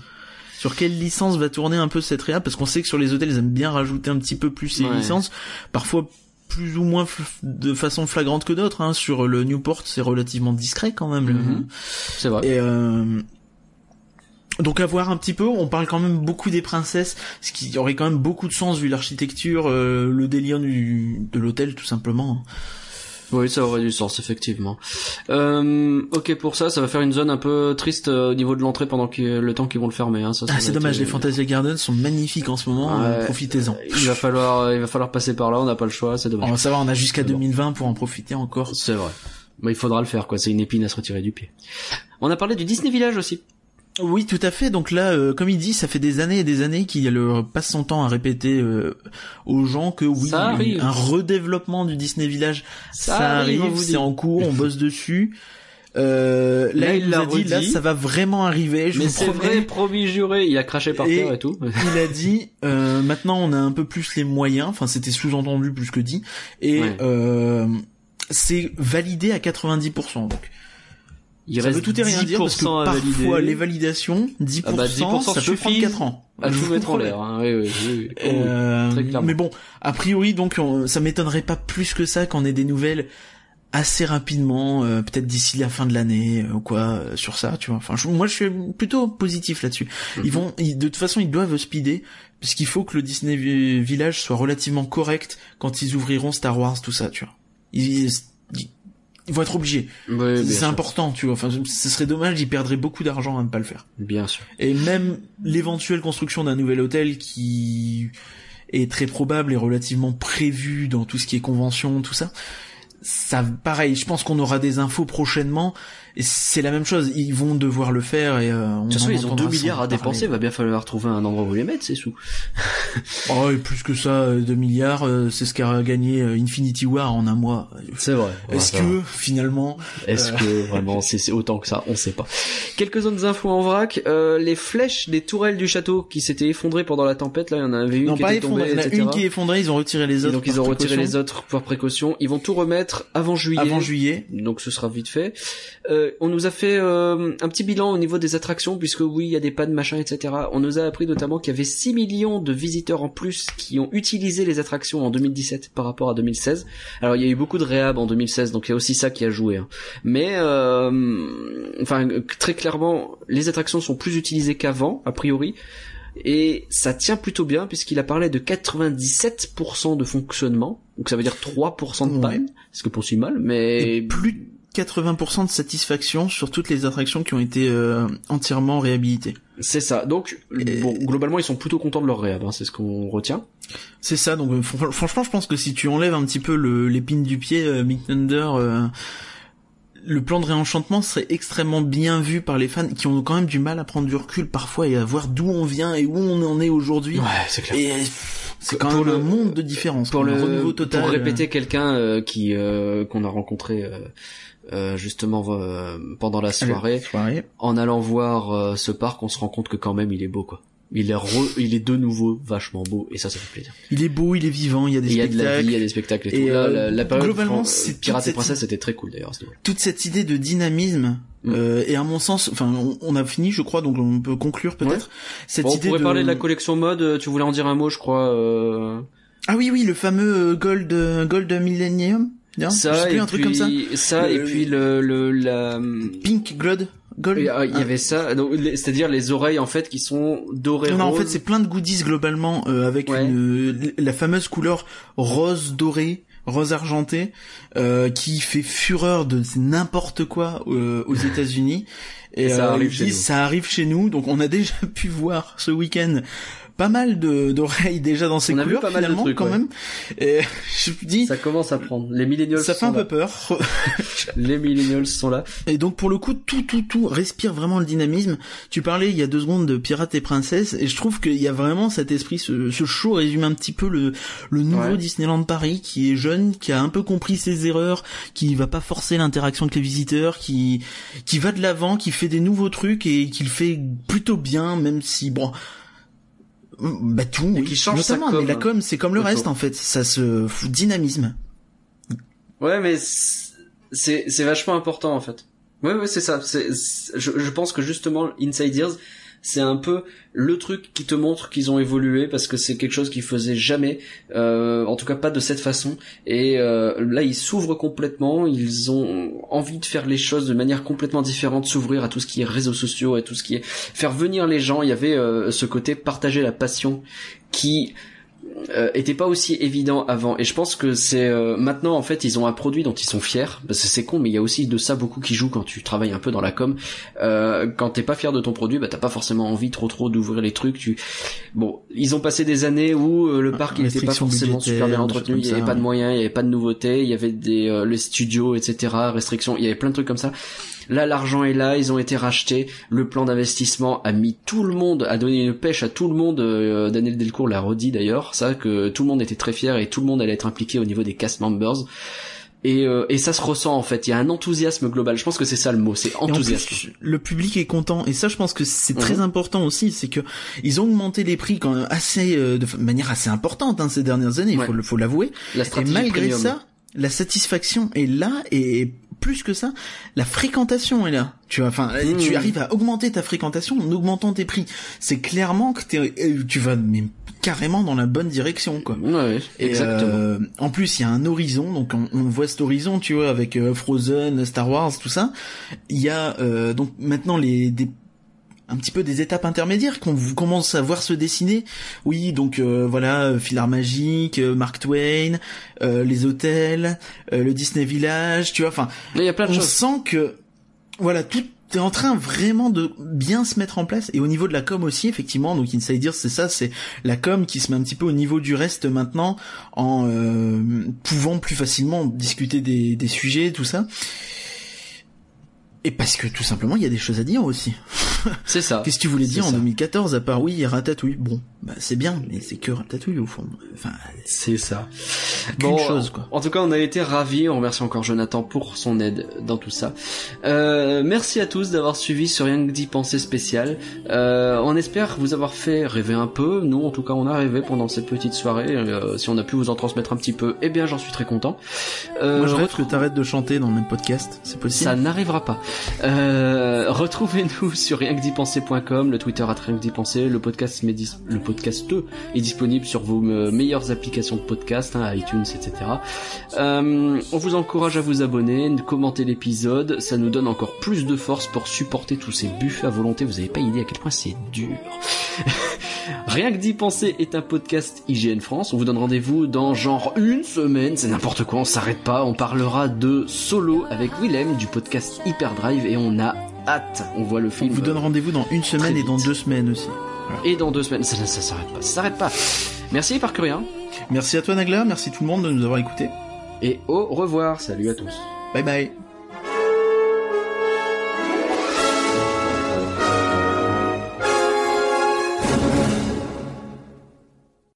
Speaker 2: sur quelle licence va tourner un peu cette réa parce qu'on sait que sur les hôtels ils aiment bien rajouter un petit peu plus ces
Speaker 1: Ouais.
Speaker 2: licences parfois plus ou moins de façon flagrante que d'autres hein. sur le Newport c'est relativement discret quand même le-
Speaker 1: Mhm. C'est vrai.
Speaker 2: et euh, donc à voir un petit peu, on parle quand même beaucoup des princesses, ce qui aurait quand même beaucoup de sens vu l'architecture, euh, le délire du, de l'hôtel tout simplement.
Speaker 1: Oui, ça aurait du sens, effectivement. Euh, ok, pour ça, ça va faire une zone un peu triste euh, au niveau de l'entrée pendant que, le temps qu'ils vont le fermer. Hein. Ça, ça
Speaker 2: Ah c'est dommage,
Speaker 1: euh,
Speaker 2: les Fantasia Gardens sont magnifiques en ce moment,
Speaker 1: Ouais.
Speaker 2: euh, profitez-en.
Speaker 1: Il va falloir, il va falloir passer par là. On n'a pas le choix. C'est dommage.
Speaker 2: On va savoir, on a jusqu'à
Speaker 1: C'est bon.
Speaker 2: 2020 pour en profiter encore.
Speaker 1: C'est vrai. Mais il faudra le faire, quoi. C'est une épine à se retirer du pied. On a parlé du Disney Village aussi.
Speaker 2: Oui, tout à fait. Donc là, euh, comme il dit, ça fait des années et des années qu'il passe son temps à répéter euh, aux gens que oui, un redéveloppement du Disney Village,
Speaker 1: Ça
Speaker 2: ça,
Speaker 1: arrive,
Speaker 2: c'est en cours, on bosse dessus. Euh, là,
Speaker 1: Là,
Speaker 2: il a dit, là, ça va vraiment arriver. Je
Speaker 1: Mais c'est vrai, promis juré. Il a craché par
Speaker 2: Et-
Speaker 1: terre et tout.
Speaker 2: Il a dit, euh, maintenant on a un peu plus les moyens. Enfin, c'était sous-entendu plus que dit. Et
Speaker 1: Ouais.
Speaker 2: euh, c'est validé à 90%. Donc,
Speaker 1: Il
Speaker 2: ça
Speaker 1: reste
Speaker 2: veut tout et rien dire parce que
Speaker 1: 10% à
Speaker 2: parfois les validations, 10%,
Speaker 1: Ah bah, 10%
Speaker 2: ça peut prendre
Speaker 1: suffit
Speaker 2: 4 ans.
Speaker 1: à
Speaker 2: Je
Speaker 1: tout
Speaker 2: vous
Speaker 1: mettre en l'air. Hein. Oui, oui, oui, oui. Oh.
Speaker 2: Euh,
Speaker 1: très clairement.
Speaker 2: mais bon, a priori, donc, on- ça m'étonnerait pas plus que ça qu'on ait des nouvelles assez rapidement, euh, peut-être d'ici la fin de l'année euh, ou quoi, euh, sur ça, tu vois. Enfin, je- moi, je suis plutôt positif là-dessus.
Speaker 1: Mhm.
Speaker 2: Ils vont, ils- de toute façon, ils doivent speeder, parce qu'il faut que le Disney Vi- Village soit relativement correct quand ils ouvriront Star Wars, tout ça, tu vois. Ils, ils, vont être obligés.
Speaker 1: Oui,
Speaker 2: C'est important, tu vois. Enfin, ce serait dommage, ils perdraient beaucoup d'argent à ne pas le faire.
Speaker 1: Bien sûr.
Speaker 2: Et même l'éventuelle construction d'un nouvel hôtel qui est très probable et relativement prévu dans tout ce qui est convention, tout ça. Ça, pareil, je pense qu'on aura des infos prochainement. C'est la même chose. Ils vont devoir le faire et euh, on
Speaker 1: De toute façon, ils ont
Speaker 2: entendra
Speaker 1: 2 milliards à dépenser.
Speaker 2: parler.
Speaker 1: Va bien falloir trouver un endroit où les mettre, ces sous. *laughs*
Speaker 2: Oh, et plus que ça, euh, 2 milliards, euh, c'est ce qu'a gagné euh, Infinity War en un mois.
Speaker 1: C'est vrai.
Speaker 2: Est-ce que finalement,
Speaker 1: Est-ce
Speaker 2: Euh.
Speaker 1: que vraiment c'est autant que ça? On sait pas. Quelques autres infos en vrac. Euh, les flèches des tourelles du château qui s'étaient effondrées pendant la tempête. Là, il y en avait une
Speaker 2: non
Speaker 1: qui
Speaker 2: pas
Speaker 1: était tombée,
Speaker 2: il y en a une qui est effondrée, ils ont retiré les
Speaker 1: Et
Speaker 2: autres.
Speaker 1: donc ils ont retiré les autres par précaution. Ils vont tout remettre avant juillet.
Speaker 2: avant juillet.
Speaker 1: Donc ce sera vite fait. Euh, on nous a fait euh, un petit bilan au niveau des attractions, puisque oui, il y a des pannes, machin, etc. On nous a appris notamment qu'il y avait 6 millions de visiteurs en plus qui ont utilisé les attractions en 2017 par rapport à 2016. Alors il y a eu beaucoup de réhab en 2016, donc il y a aussi ça qui a joué. hein. Mais euh, enfin très clairement, les attractions sont plus utilisées qu'avant, a priori. Et ça tient plutôt bien puisqu'il a parlé de 97% de fonctionnement, donc ça veut dire 3% de
Speaker 2: Ouais.
Speaker 1: panne, ce que pour si mal, mais
Speaker 2: Et plus 80% de satisfaction sur toutes les attractions qui ont été euh, entièrement réhabilitées.
Speaker 1: C'est ça. Donc,
Speaker 2: Et-
Speaker 1: bon, globalement, ils sont plutôt contents de leur réhab, hein, c'est ce qu'on retient.
Speaker 2: C'est ça, donc euh, fr- franchement, je pense que si tu enlèves un petit peu l'épine du pied, euh, Big Thunder, euh, le plan de réenchantement serait extrêmement bien vu par les fans qui ont quand même du mal à prendre du recul parfois et à voir d'où on vient et où on en est aujourd'hui.
Speaker 1: c'est clair.
Speaker 2: Et euh, c'est quand
Speaker 1: Pour
Speaker 2: même
Speaker 1: le-
Speaker 2: un monde de différence.
Speaker 1: Pour le
Speaker 2: renouveau total.
Speaker 1: pour répéter quelqu'un euh, qui euh, qu'on a rencontré euh, justement euh, pendant la soirée,
Speaker 2: soirée.
Speaker 1: en allant voir euh, ce parc, on se rend compte que quand même il est beau quoi. Il est re- il est de nouveau vachement beau et ça ça fait plaisir.
Speaker 2: Il est beau, il est vivant, il y a des
Speaker 1: Et il y a de la
Speaker 2: spectacles.
Speaker 1: vie, il y a des spectacles et,
Speaker 2: Et,
Speaker 1: tout. Là,
Speaker 2: euh,
Speaker 1: la, la période
Speaker 2: globalement, c'est
Speaker 1: Pirates et Princesses c'était très cool d'ailleurs.
Speaker 2: toute cette idée de dynamisme
Speaker 1: Mm.
Speaker 2: euh, et à mon sens enfin on, on a fini je crois donc on peut conclure peut-être cette
Speaker 1: Bon, on
Speaker 2: idée
Speaker 1: pourrait
Speaker 2: de
Speaker 1: parler de la collection mode. euh, Tu voulais en dire un mot, je crois. euh,
Speaker 2: ah oui oui le fameux gold gold millennium non
Speaker 1: Ça et
Speaker 2: un truc comme ça
Speaker 1: puis ça
Speaker 2: Le-
Speaker 1: et puis le le la
Speaker 2: pink gold gold
Speaker 1: il y a- il y
Speaker 2: Ah.
Speaker 1: avait ça c'est-à-dire les oreilles en fait qui sont dorées
Speaker 2: non, en
Speaker 1: roses.
Speaker 2: fait c'est plein de goodies globalement euh, avec
Speaker 1: Ouais.
Speaker 2: une, la fameuse couleur rose doré rose argenté euh, qui fait fureur de n'importe quoi euh, aux États-Unis et
Speaker 1: Et ça
Speaker 2: euh,
Speaker 1: arrive chez nous.
Speaker 2: ça arrive chez nous donc on a déjà *laughs* pu voir ce week-end pas mal d'oreilles déjà dans ces
Speaker 1: On a vu
Speaker 2: couleurs
Speaker 1: pas mal de trucs,
Speaker 2: quand
Speaker 1: ouais.
Speaker 2: même. Et *laughs* je dis, ça,
Speaker 1: Ça commence à prendre. Les millennials
Speaker 2: fait
Speaker 1: sont
Speaker 2: un peu
Speaker 1: là.
Speaker 2: peur. *laughs*
Speaker 1: Les millennials sont là.
Speaker 2: Et donc pour le coup, tout, tout, tout respire vraiment le dynamisme. Tu parlais il y a deux secondes de Pirates et Princesses, et je trouve qu'il y a vraiment cet esprit, ce, ce show résume un petit peu le, le nouveau
Speaker 1: Ouais.
Speaker 2: Disneyland Paris, qui est jeune, qui a un peu compris ses erreurs, qui va pas forcer l'interaction avec les visiteurs, qui, qui va de l'avant, qui fait des nouveaux trucs et qui le fait plutôt bien, même si bon. Bah tout,
Speaker 1: Et
Speaker 2: oui.
Speaker 1: qui change
Speaker 2: notamment,
Speaker 1: com,
Speaker 2: mais la com, c'est comme le reste en fait, ça se fout dynamisme.
Speaker 1: Ouais, mais c'est c'est vachement important en fait. Ouais, ouais, c'est ça. C'est- je, je pense que justement Inside Ears, c'est un peu le truc qui te montre qu'ils ont évolué parce que c'est quelque chose qu'ils faisaient jamais, euh, en tout cas pas de cette façon. Et euh, là, ils s'ouvrent complètement. Ils ont envie de faire les choses de manière complètement différente, s'ouvrir à tout ce qui est réseaux sociaux, à tout ce qui est faire venir les gens. Il y avait euh, ce côté partager la passion qui euh, était pas aussi évident avant. Et je pense que c'est euh, maintenant en fait ils ont un produit dont ils sont fiers parce que c'est con mais il y a aussi de ça beaucoup qui jouent quand tu travailles un peu dans la com. Euh, quand t'es pas fier de ton produit bah t'as pas forcément envie trop trop d'ouvrir les trucs tu bon ils ont passé des années où euh, le parc il était pas forcément super bien entretenu il y avait pas de moyens il y avait pas de nouveautés il y avait des euh, les studios etc restrictions il y avait plein de trucs comme ça Là, l'argent est là, ils ont été rachetés. Le plan d'investissement a mis tout le monde, a donné une pêche à tout le monde. Euh, Daniel Delcourt l'a redit d'ailleurs, ça que tout le monde était très fier et tout le monde allait être impliqué au niveau des cast members. Et, euh, et ça se ressent en fait. Il y a un enthousiasme global. Je pense que c'est ça le mot, c'est
Speaker 2: en
Speaker 1: enthousiasme.
Speaker 2: plus, le public est content et ça je pense que c'est
Speaker 1: Mhm.
Speaker 2: très important aussi c'est que ils ont augmenté les prix quand même assez euh, de manière assez importante hein, ces dernières années il
Speaker 1: Ouais.
Speaker 2: faut faut l'avouer
Speaker 1: La
Speaker 2: et malgré
Speaker 1: premium.
Speaker 2: ça la satisfaction est là et plus que ça la fréquentation est là tu vois enfin
Speaker 1: Mhm.
Speaker 2: tu arrives à augmenter ta fréquentation en augmentant tes prix c'est clairement que t'es, euh, tu vas carrément dans la bonne direction quoi
Speaker 1: Ouais, ouais,
Speaker 2: et,
Speaker 1: exactement.
Speaker 2: euh, en plus, il y a un horizon, donc on, on voit cet horizon, tu vois, avec euh, Frozen, Star Wars, tout ça. Il y a euh, donc maintenant les des un petit peu des étapes intermédiaires qu'on vous commence à voir se dessiner. Oui, donc euh, voilà, euh, Filard Magique, euh, Mark Twain, euh, les hôtels, euh, le Disney Village, tu vois. Enfin,
Speaker 1: il y a plein de
Speaker 2: on
Speaker 1: choses.
Speaker 2: sent que voilà tout est en train vraiment de bien se mettre en place et au niveau de la com aussi effectivement donc Insider c'est ça c'est la com qui se met un petit peu au niveau du reste maintenant en euh, pouvant plus facilement discuter des, des sujets tout ça et parce que tout simplement il y a des choses à dire aussi
Speaker 1: C'est ça. *laughs*
Speaker 2: qu'est-ce que tu voulais dire en
Speaker 1: ça.
Speaker 2: 2014 à part oui Ratatouille bon bah c'est bien mais c'est que Ratatouille au fond enfin
Speaker 1: C'est ça.
Speaker 2: qu'une chose quoi
Speaker 1: En tout cas, on a été ravis. On remercie encore Jonathan pour son aide dans tout ça. Euh, merci à tous d'avoir suivi ce Rien que d'y penser spécial. Euh, on espère vous avoir fait rêver un peu. Nous, en tout cas, on a rêvé pendant cette petite soirée. Euh, si on a pu vous en transmettre un petit peu, eh bien, j'en suis très content. Euh,
Speaker 2: moi je rêve que t'arrêtes de chanter dans le même podcast c'est possible
Speaker 1: ça n'arrivera pas. Euh, Retrouvez-nous *laughs* sur rienquedipenser.com, le Twitter à rien que d'y penser, le podcast, mais dis- le podcast est disponible sur vos euh, meilleures applications de podcast, hein, iTunes, etc. Euh, on vous encourage à vous abonner, de commenter l'épisode, ça nous donne encore plus de force pour supporter tous ces buffets à volonté. Vous avez pas idée à quel point c'est dur. *laughs* Rien que d'y penser est un podcast IGN France. On vous donne rendez-vous dans genre une semaine. C'est n'importe quoi, on s'arrête pas. On parlera de Solo avec Willem du podcast Hyperdrive et on a hâte. On voit le
Speaker 2: On
Speaker 1: film.
Speaker 2: vous donne rendez-vous dans une semaine et dans deux semaines aussi.
Speaker 1: Et dans deux semaines. Ça, ça s'arrête pas. Ça s'arrête pas. Merci Parcurien.
Speaker 2: Merci à toi Nagla, merci tout le monde de nous avoir écoutés.
Speaker 1: Et au revoir. Salut à tous.
Speaker 2: Bye bye.